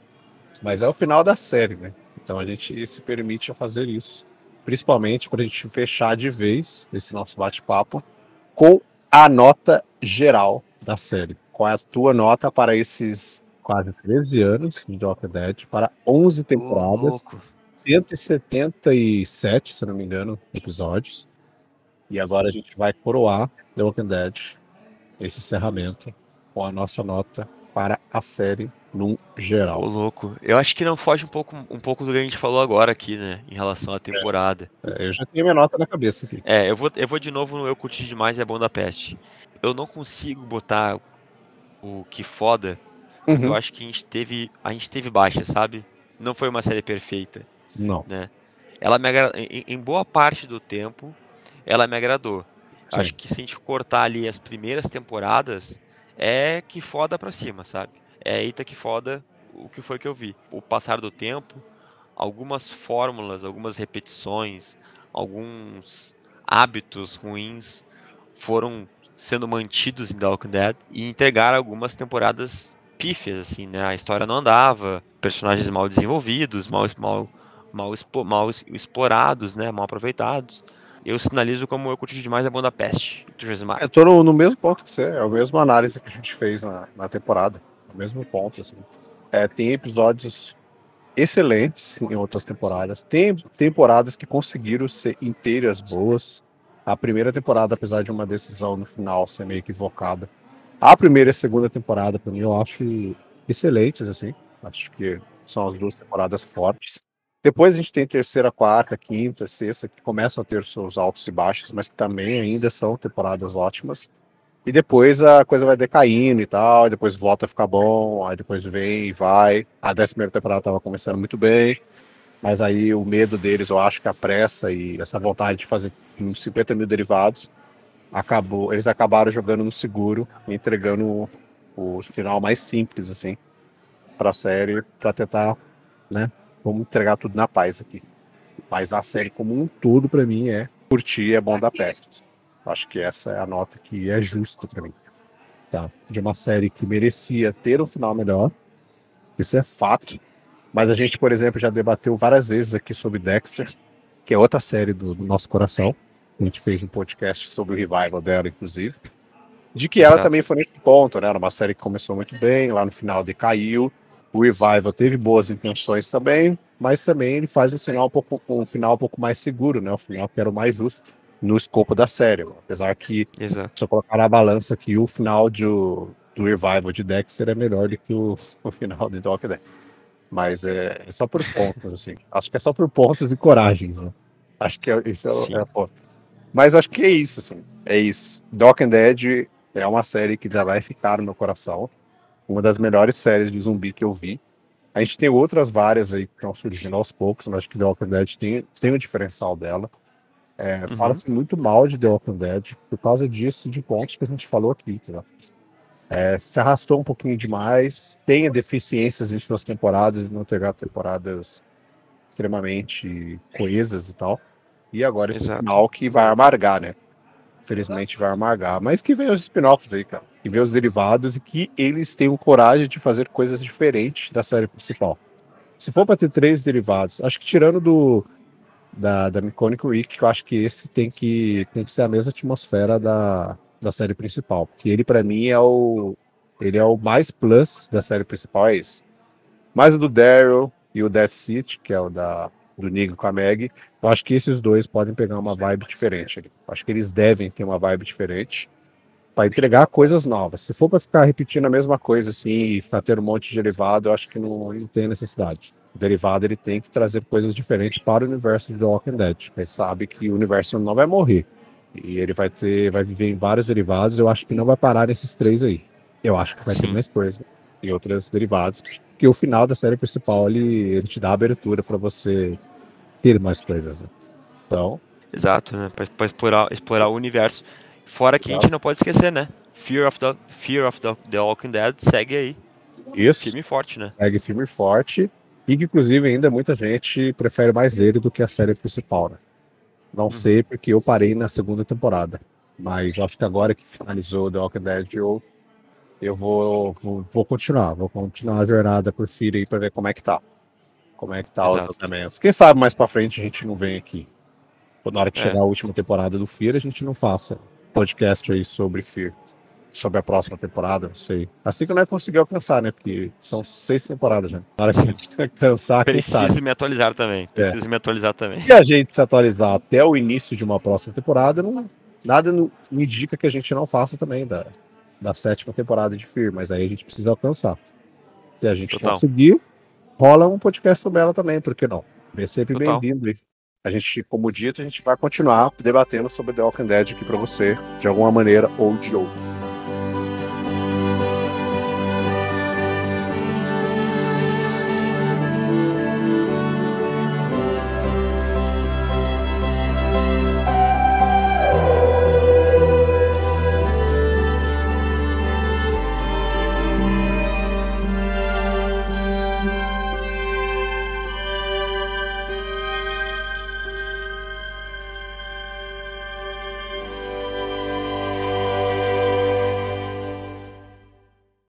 Speaker 2: Mas é o final da série, né? Então a gente se permite a fazer isso principalmente para a gente fechar de vez esse nosso bate-papo com a nota geral da série. Qual é a tua nota para esses quase 13 anos de Walking Dead, para 11 temporadas, oh, 177, se não me engano, episódios. E agora a gente vai coroar The Walking Dead, esse encerramento, com a nossa nota para a série num geral.
Speaker 3: Ô, louco. Eu acho que não foge um pouco, um pouco do que a gente falou agora aqui, né? Em relação à temporada.
Speaker 2: É, eu já tenho minha nota na cabeça aqui.
Speaker 3: É, eu vou, eu vou de novo no Eu Curti Demais e é Bom da Peste. Eu não consigo botar o que foda. Uhum. Eu acho que a gente teve. A gente teve baixa, sabe? Não foi uma série perfeita.
Speaker 2: Não.
Speaker 3: Né? Ela me agra... em, boa parte do tempo, ela me agradou. Sim. Acho que se a gente cortar ali as primeiras temporadas, é que foda pra cima, sabe? é eita que foda o que foi que eu vi. O passar do tempo, algumas fórmulas, algumas repetições, alguns hábitos ruins foram sendo mantidos em The Walking Dead e entregaram algumas temporadas pífias, assim, né? A história não andava, personagens mal desenvolvidos, mal, mal, mal, mal explorados, né? Mal aproveitados. Eu sinalizo como eu curti demais a Banda Peste,
Speaker 2: do. Eu tô no, no, mesmo ponto que você, é a mesma análise que a gente fez na, na temporada mesmo ponto, assim. É, tem episódios excelentes em outras temporadas. Tem temporadas que conseguiram ser inteiras boas. A primeira temporada, apesar de uma decisão no final ser meio equivocada, a primeira e a segunda temporada, para mim, eu acho excelentes, assim. Acho que são as duas temporadas fortes. Depois a gente tem terceira, quarta, quinta, sexta, que começam a ter seus altos e baixos, mas que também ainda são temporadas ótimas. E depois a coisa vai decaindo e tal, e depois volta a ficar bom, aí depois vem e vai. A décima temporada estava começando muito bem, mas aí o medo deles, eu acho que a pressa e essa vontade de fazer 50 mil derivados, acabou, eles acabaram jogando no seguro, entregando o, o final mais simples, assim, para a série, para tentar, né, vamos entregar tudo na paz aqui. Mas a série como um todo, para mim, é curtir, é bom da peste. Acho que essa é a nota que é justa para mim. Tá? De uma série que merecia ter um final melhor. Isso é fato. Mas a gente, por exemplo, já debateu várias vezes aqui sobre Dexter, que é outra série do, do nosso coração. A gente fez um podcast sobre o revival dela, inclusive. De que ela também foi nesse ponto, né? Era uma série que começou muito bem, lá no final decaiu. O revival teve boas intenções também, mas também ele faz um final um pouco um final um pouco mais seguro, né? O final que era o mais justo no escopo da série. Apesar que, Exato. se eu colocar na balança aqui, o final de, do Revival de Dexter é melhor do que o, o final de Doc Deck. Mas é, é, só por pontos, assim. Acho que é só por pontos e coragens, né? Acho que é, isso é, é a ponto. Mas acho que é isso, assim. É isso. Doc and Dead é uma série que já vai ficar no meu coração. Uma das melhores séries de zumbi que eu vi. A gente tem outras várias aí que estão surgindo aos poucos, mas acho que The Walking Dead tem, tem o diferencial dela. É, uhum. Fala-se muito mal de The Walking Dead por causa disso, de pontos que a gente falou aqui. Tá? É, se arrastou um pouquinho demais, tem deficiências em suas temporadas e não ter temporadas extremamente coesas e tal. E agora esse Exato. final que vai amargar, né? Infelizmente vai amargar. Mas que vem os spin-offs aí, cara. Que vem os derivados e que eles tenham coragem de fazer coisas diferentes da série principal. Se for para ter três derivados, acho que tirando do da, da Mechanic Week, que eu acho que esse tem que, tem que ser a mesma atmosfera da, da série principal. Porque ele, para mim, é o, Ele é o mais plus da série principal, é esse. Mais o do Daryl e o Death City, que é o da, do Negan com a Meg. Eu acho que esses dois podem pegar uma vibe diferente. Eu acho que eles devem ter uma vibe diferente para entregar coisas novas. Se for para ficar repetindo a mesma coisa assim e ficar tendo um monte de derivado, eu acho que não, não tem necessidade. O derivado ele tem que trazer coisas diferentes para o universo de The Walking Dead. Ele sabe que o universo não vai morrer. E ele vai ter, vai viver em vários derivados. Eu acho que não vai parar nesses três aí. Eu acho que vai ter mais coisa e outros derivados. Que o final da série principal ele, ele te dá abertura para você ter mais coisas. Né? Então.
Speaker 3: Exato, né? Para explorar, explorar o universo. Fora que Exato. a gente não pode esquecer, né? Fear of the, Fear of the, the Walking Dead segue aí.
Speaker 2: Isso.
Speaker 3: Filme forte, né?
Speaker 2: Segue filme forte. E que, inclusive, ainda muita gente prefere mais ele do que a série principal, né? Não uhum. sei, porque eu parei na segunda temporada. Mas acho que agora que finalizou The Walking Dead, eu, eu vou, vou, vou continuar. Vou continuar a jornada por Fear aí pra ver como é que tá. Como é que tá Exato. os tratamentos. Quem sabe mais pra frente a gente não vem aqui. Na hora que é. chegar a última temporada do Fear, a gente não faça podcast aí sobre Fear sobre a próxima temporada, não sei. Assim que eu não conseguir alcançar, né? Porque são seis temporadas, né? Na hora que a gente cansar, quem
Speaker 3: Preciso me atualizar também. É. Preciso é. me atualizar também.
Speaker 2: E a gente se atualizar até o início de uma próxima temporada, não, nada não, indica que a gente não faça também da, da sétima temporada de Fear, mas aí a gente precisa alcançar. Se a gente Total. conseguir, rola um podcast sobre ela também, por que não? É sempre bem-vindo. A gente, como dito, a gente vai continuar debatendo sobre The Walking Dead aqui para você, de alguma maneira ou de outra.